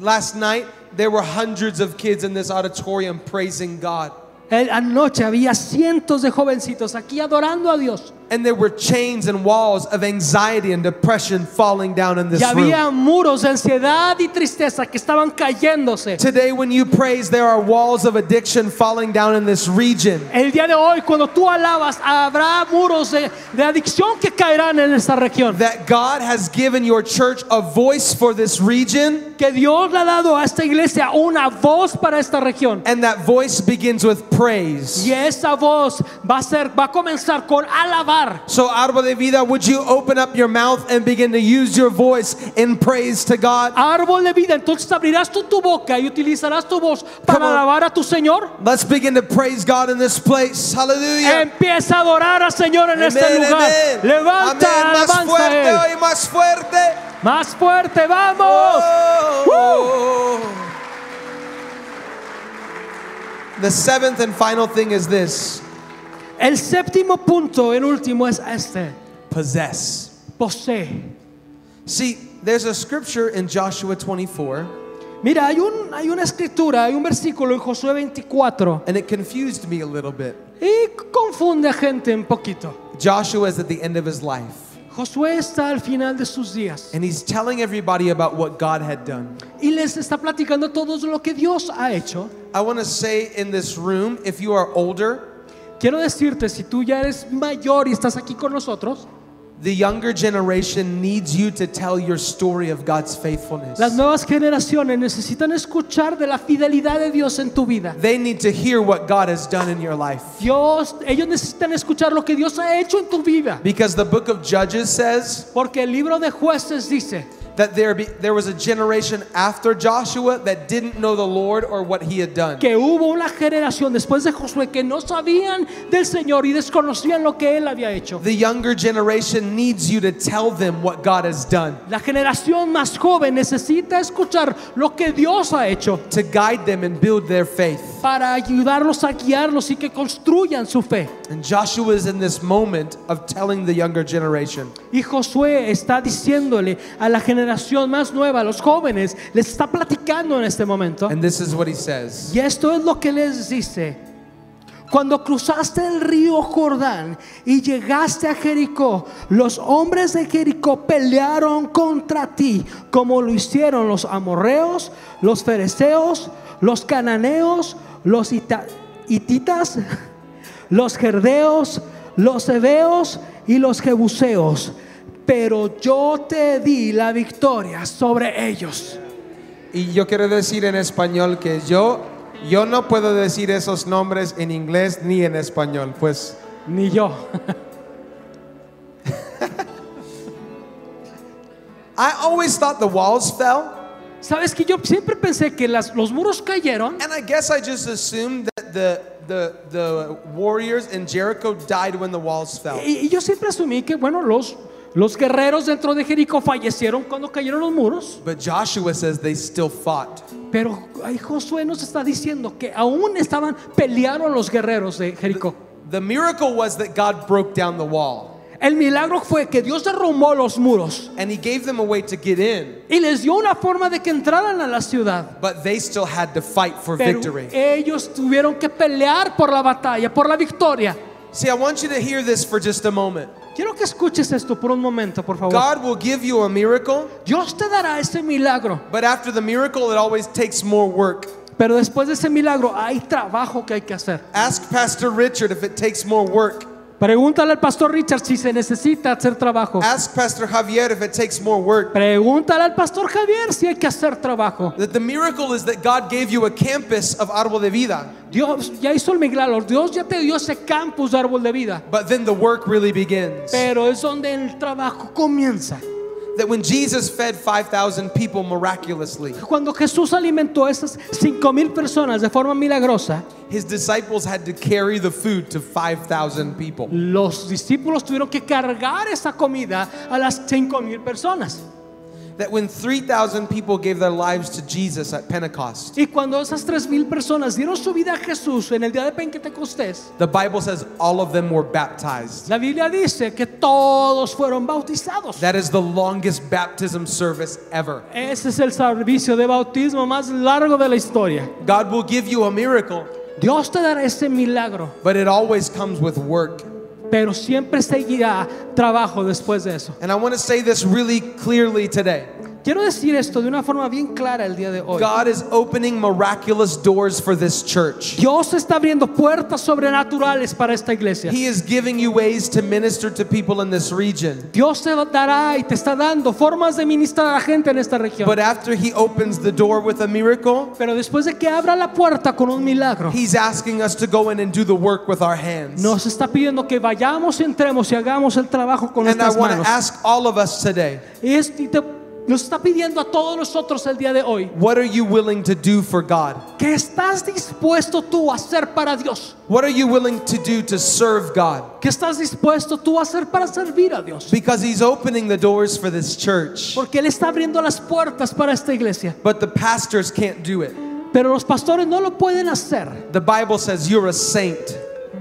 B: Last night, there were hundreds of kids in this auditorium praising God.
A: El- Anoche había cientos de jovencitos aquí adorando a Dios.
B: And there were chains and walls of anxiety and depression falling down in this
A: Y
B: room.
A: muros de ansiedad y tristeza que estaban cayéndose.
B: Today, when you praise, there are walls of addiction falling down in this region.
A: El día de hoy, cuando tú alabas, habrá muros de, de adicción que caerán en esta región.
B: That God has given your church a voice for this region,
A: Que Dios le ha dado a esta iglesia una voz para esta región.
B: and that voice begins with praise.
A: Y esa voz va a ser, va a comenzar con alabar.
B: So, Árbol de Vida, would you open up your mouth and begin to use your voice in praise to God?
A: Árbol de vida, entonces abrirás tú tu boca y utilizarás tu voz para alabar a tu Señor.
B: Let's begin to praise God in this place. Hallelujah.
A: Empieza a adorar al Señor en este lugar.
B: amen.
A: Levanta
B: Amén. Más fuerte hoy, más fuerte.
A: Más fuerte, vamos.
B: Oh. The seventh and final thing is this
A: El séptimo punto, el último, es este.
B: possess.
A: Posee.
B: See, there's a scripture in Joshua 24,
A: Mira, hay, un, hay una escritura, hay un versículo en Josué 24
B: and it confused me a little bit.
A: y confunde a gente un poquito.
B: Joshua is at the end of his life,
A: Josué está al final de sus días
B: and he's telling everybody about what God had done.
A: y les está platicando todo lo que Dios ha hecho.
B: I want to say in this room, if you are older,
A: Quiero decirte, si tú ya eres mayor y estás aquí con nosotros,
B: the younger generation needs you to tell your story of God's faithfulness.
A: las nuevas generaciones necesitan escuchar de la fidelidad de Dios en tu vida.
B: They need to hear what God has done in your life.
A: Dios, ellos necesitan escuchar lo que Dios ha hecho en tu vida.
B: Because the book of Judges says
A: Porque el libro de jueces dice
B: that there, be, there was a generation after Joshua that didn't know the Lord or what he had done.
A: que hubo una generación después de Josué que no sabían del Señor y desconocían lo que él había hecho.
B: The younger generation needs you to tell them what God has done,
A: La generación más joven necesita escuchar lo que Dios ha hecho
B: to guide them and build their faith.
A: Para ayudarlos a guiarlos y que construyan su fe.
B: And Joshua is in this moment of telling the younger generation.
A: Y Josué está diciéndole a la generación más nueva, a los jóvenes, les está platicando en este momento.
B: And this is what he says.
A: Y esto es lo que les dice. Cuando cruzaste el río Jordán y llegaste a Jericó, los hombres de Jericó pelearon contra ti, como lo hicieron los amorreos, los fereceos, los cananeos, los hita- hititas, [LAUGHS] los gerdeos, los heveos y los jebuseos. Pero yo te di la victoria sobre ellos.
B: Y yo quiero decir en español que yo, yo no puedo decir esos nombres en inglés ni en español. Pues
A: Ni yo. [LAUGHS]
B: I always thought the walls fell.
A: Sabes que yo siempre pensé que las- los muros cayeron
B: And I guess I just assumed that the, the, the warriors in Jericho died when the walls fell.
A: y, y yo siempre asumí que, bueno, los, los guerreros dentro de Jericó fallecieron cuando cayeron los muros.
B: But Joshua says they still fought.
A: Pero ahí Josué nos está diciendo que aún estaban, pelearon los guerreros de Jericó.
B: The miracle was that God broke down the wall
A: El milagro fue que Dios derrumbó los muros
B: and he gave them a way to get in,
A: y les dio una forma de que entraran a la ciudad.
B: but they still had to fight for
A: Pero
B: victory.
A: ellos tuvieron que pelear por la batalla, por la victoria.
B: See, I want you to hear this for just a moment.
A: Quiero que escuches esto por un momento, por favor.
B: God will give you a miracle,
A: Dios te dará ese milagro,
B: but after the miracle, it always takes more work.
A: pero después de ese milagro hay trabajo que hay que hacer.
B: Ask Pastor Richard if it takes more work.
A: Pregúntale al pastor Richard si se necesita hacer trabajo.
B: Ask Pastor Javier if it takes more work.
A: Pregúntale al pastor Javier si hay que hacer trabajo.
B: That the miracle is that God gave you a campus of Árbol de Vida,
A: Dios ya hizo el milagro, Dios ya te dio ese campus de árbol de vida,
B: but then the work really begins.
A: pero es donde el trabajo comienza.
B: That when Jesus fed 5,000 people miraculously,
A: Cuando Jesús alimentó a esas cinco mil personas de forma milagrosa,
B: his disciples had to carry the food to 5,000 people.
A: los discípulos tuvieron que cargar esa comida a las cinco mil personas.
B: That when 3,000 people gave their lives to Jesus at Pentecost,
A: Y cuando esas tres mil personas dieron su vida a Jesús en el día de Pentecostés,
B: the Bible says all of them were baptized.
A: la Biblia dice que todos fueron bautizados.
B: That is the longest baptism service ever.
A: Ese es el servicio de bautismo más largo de la historia.
B: God will give you a miracle,
A: Dios te dará ese milagro,
B: but it always comes with work.
A: Pero siempre seguirá trabajo después de eso.
B: And I want to say this really clearly today.
A: Quiero decir esto de una forma bien clara el día de hoy.
B: God is opening miraculous doors for this church.
A: Dios está abriendo puertas sobrenaturales para esta iglesia.
B: He is giving you ways to minister to people in this region.
A: Dios te dará y te está dando formas de ministrar a la gente en esta región.
B: But after He opens the door with a miracle,
A: Pero después de que abra la puerta con un milagro,
B: He's asking us to go in and do the work with our hands.
A: nos está pidiendo que vayamos, entremos y hagamos el trabajo con
B: And I
A: nuestras
B: want to
A: manos.
B: ask all of us today
A: y te- nos está pidiendo a todos nosotros el día de hoy
B: what are you willing to do for God?
A: que estás dispuesto tú a hacer para Dios.
B: What are you willing to do to serve God?
A: ¿Qué estás dispuesto tú a hacer para servir a Dios?
B: Because He's opening the doors for this church,
A: Porque Él está abriendo las puertas para esta iglesia.
B: but the pastors can't do it.
A: Pero los pastores no lo pueden hacer.
B: The Bible says you're a saint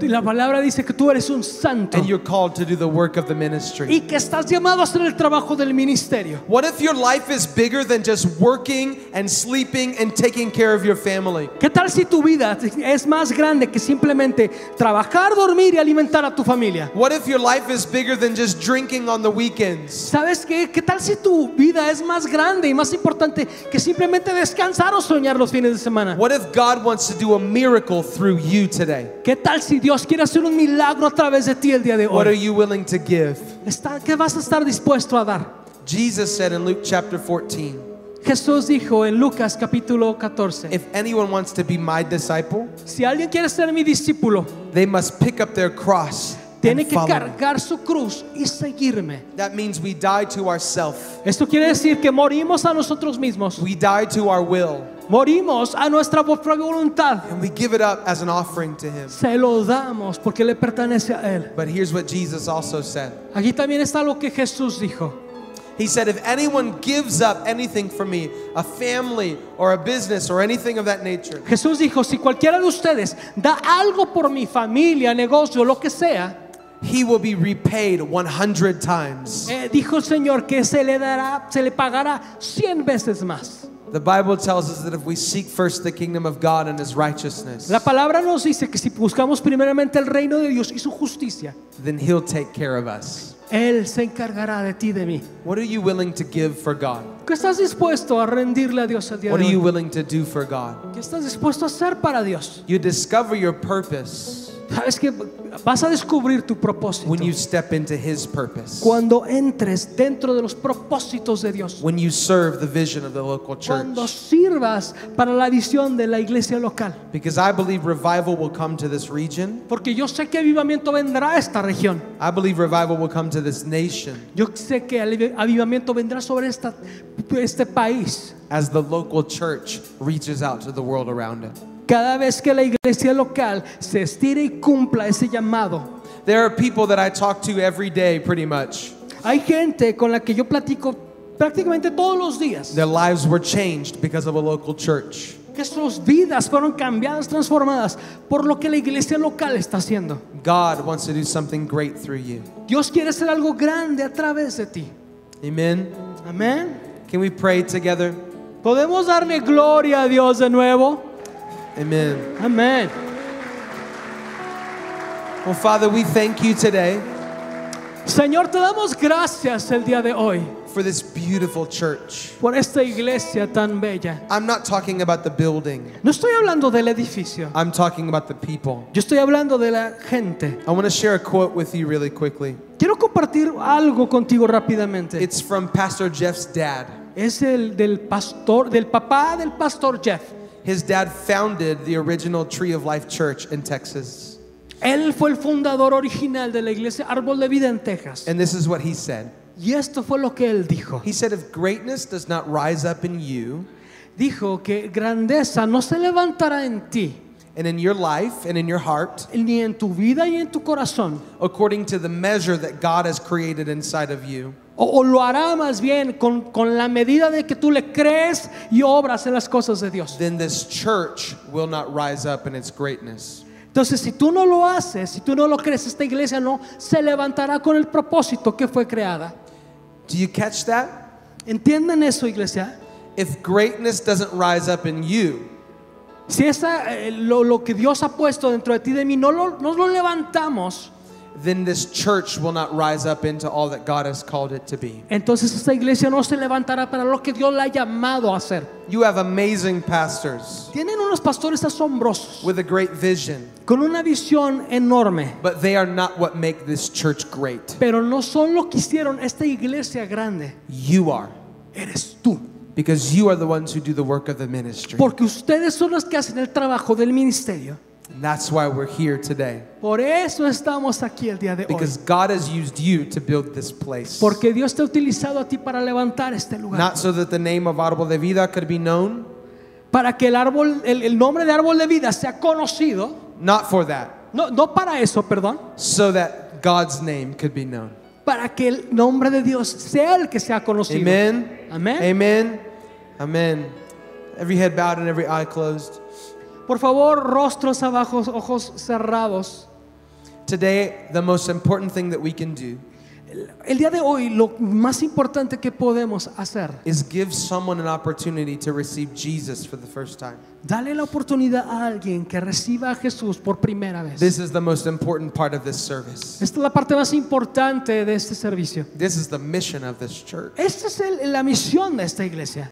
A: la palabra dice que tú eres un santo
B: and you're called to do the work of the ministry.
A: y que estás llamado a hacer el trabajo del ministerio.
B: What if your life is bigger than just working and sleeping and taking care of your family?
A: ¿Qué tal si tu vida es más grande que simplemente trabajar, dormir y alimentar a tu familia?
B: What if your life is bigger than just drinking on the weekends?
A: ¿Sabes qué? ¿Qué tal si tu vida es más grande y más importante que simplemente descansar o soñar los fines de semana?
B: What if God wants to do a miracle through you today?
A: ¿Qué tal si Dios quiere hacer un milagro a través de ti el día de
B: What are
A: hoy?
B: you willing to give?
A: ¿Qué vas a estar dispuesto a dar?
B: Jesus said in Luke chapter 14,
A: Jesús dijo en Lucas capítulo 14,
B: If anyone wants to be my disciple,
A: si alguien quiere ser mi discípulo,
B: they must pick up their cross
A: tiene que cargar su cruz y seguirme.
B: That means we die to ourself.
A: Esto quiere decir que morimos a nosotros mismos,
B: We die to our will
A: morimos a nuestra propia voluntad.
B: and we give it up as an offering to him.
A: Se lo damos porque le pertenece a Él.
B: But here's what Jesus also said.
A: Aquí también está lo que Jesús dijo.
B: He said, If anyone gives up anything for me, a family or a business or anything of that nature,
A: Jesús dijo, si cualquiera de ustedes da algo por mi familia, negocio, lo que sea,
B: he will be repaid 100 times.
A: eh, dijo el Señor que se le dará, se le pagará cien veces más.
B: The Bible tells us that if we seek first the kingdom of God and his righteousness,
A: La palabra nos dice que si buscamos primeramente el reino de Dios y su justicia,
B: then he'll take care of us.
A: Él se encargará de ti y de mí.
B: What are you willing to give for God?
A: ¿Qué estás dispuesto a rendirle a Dios el día
B: What
A: de
B: are you
A: hoy?
B: willing to do for God?
A: ¿Qué estás dispuesto a hacer para Dios?
B: You discover your purpose
A: Sabes que vas a descubrir tu propósito
B: when you step into his purpose.
A: cuando entres dentro de los propósitos de Dios.
B: When you serve the vision of the local
A: Cuando sirvas para la visión de la iglesia local.
B: Because I believe revival will come to this region.
A: Porque yo sé que avivamiento vendrá a esta región.
B: I believe revival will come to this nation
A: Yo sé que el avivamiento vendrá sobre esta, este país.
B: as the local church reaches out to the world around it.
A: Cada vez que la iglesia local se estire y cumpla ese llamado.
B: There are people that I talk to every day pretty much.
A: Hay gente con la que yo platico prácticamente todos los días.
B: Their lives were changed because of a local church.
A: Que sus vidas fueron cambiadas, transformadas por lo que la iglesia local está haciendo.
B: God wants to do something great through you.
A: Dios quiere hacer algo grande a través de ti.
B: Amen.
A: Amén.
B: Can we pray together?
A: ¿Podemos darle gloria a Dios de nuevo?
B: Amen.
A: Amén.
B: Well, Father, we thank you today
A: Señor, te damos gracias el día de hoy
B: for this beautiful church.
A: por esta iglesia tan bella.
B: I'm not talking about the building,
A: No estoy hablando del edificio,
B: I'm talking about the people.
A: yo estoy hablando de la gente.
B: I want to share a quote with you really quickly.
A: Quiero compartir algo contigo rápidamente.
B: It's from Pastor Jeff's dad.
A: Es el del pastor, del papá del pastor Jeff.
B: His dad founded the original Tree of Life Church in Texas.
A: Él fue el fundador original de la iglesia Árbol de Vida en Texas.
B: And this is what he said.
A: Y esto fue lo que él dijo.
B: He said, If greatness does not rise up in you
A: Dijo que grandeza no se levantará en ti,
B: and in your life and in your heart,
A: ni en tu vida y en tu corazón.
B: according to the measure that God has created inside of you,
A: O, o lo hará más bien con, con la medida de que tú le crees y obras en las cosas de Dios.
B: then this church will not rise up in its greatness.
A: Entonces, si tú no lo haces, si tú no lo crees, esta iglesia no se levantará con el propósito que fue creada.
B: Do you catch that?
A: ¿Entienden eso, iglesia?
B: If greatness doesn't rise up in you,
A: Si esa, eh, lo, lo que Dios ha puesto dentro de ti de mí no lo, no lo levantamos,
B: then this church will not rise up into all that God has called it to be.
A: entonces esta iglesia no se levantará para lo que Dios la ha llamado a hacer.
B: You have amazing pastors
A: Tienen unos pastores asombrosos,
B: with a great vision,
A: con una visión enorme,
B: but they are not what make this church great.
A: pero no son lo que hicieron esta iglesia grande.
B: You are,
A: Eres tú.
B: because you are the ones who do the work of the ministry.
A: Porque ustedes son los que hacen el trabajo del ministerio.
B: And that's why we're here today,
A: Por eso estamos aquí el día de hoy.
B: because God has used you to build this place.
A: Porque Dios te ha utilizado a ti para levantar este lugar.
B: Not so that the name of Árbol de Vida could be known,
A: Para que el árbol, el, el nombre de árbol de vida sea conocido.
B: not for that,
A: No, no para eso, perdón.
B: so that God's name could be known.
A: Para que el nombre de Dios sea el que sea conocido.
B: Amen.
A: Amén.
B: Amen. Amen. Every head bowed and every eye closed.
A: Por favor, rostros abajo, ojos cerrados.
B: Today, the most important thing that we can do
A: El día de hoy lo más importante que podemos hacer,
B: is give someone an opportunity to receive Jesus for the first time.
A: dale la oportunidad a alguien que reciba a Jesús por primera vez.
B: This is the most important part of this service.
A: Esta es la parte más importante de este servicio.
B: This is the mission of this church.
A: Esta es el- la misión de esta iglesia.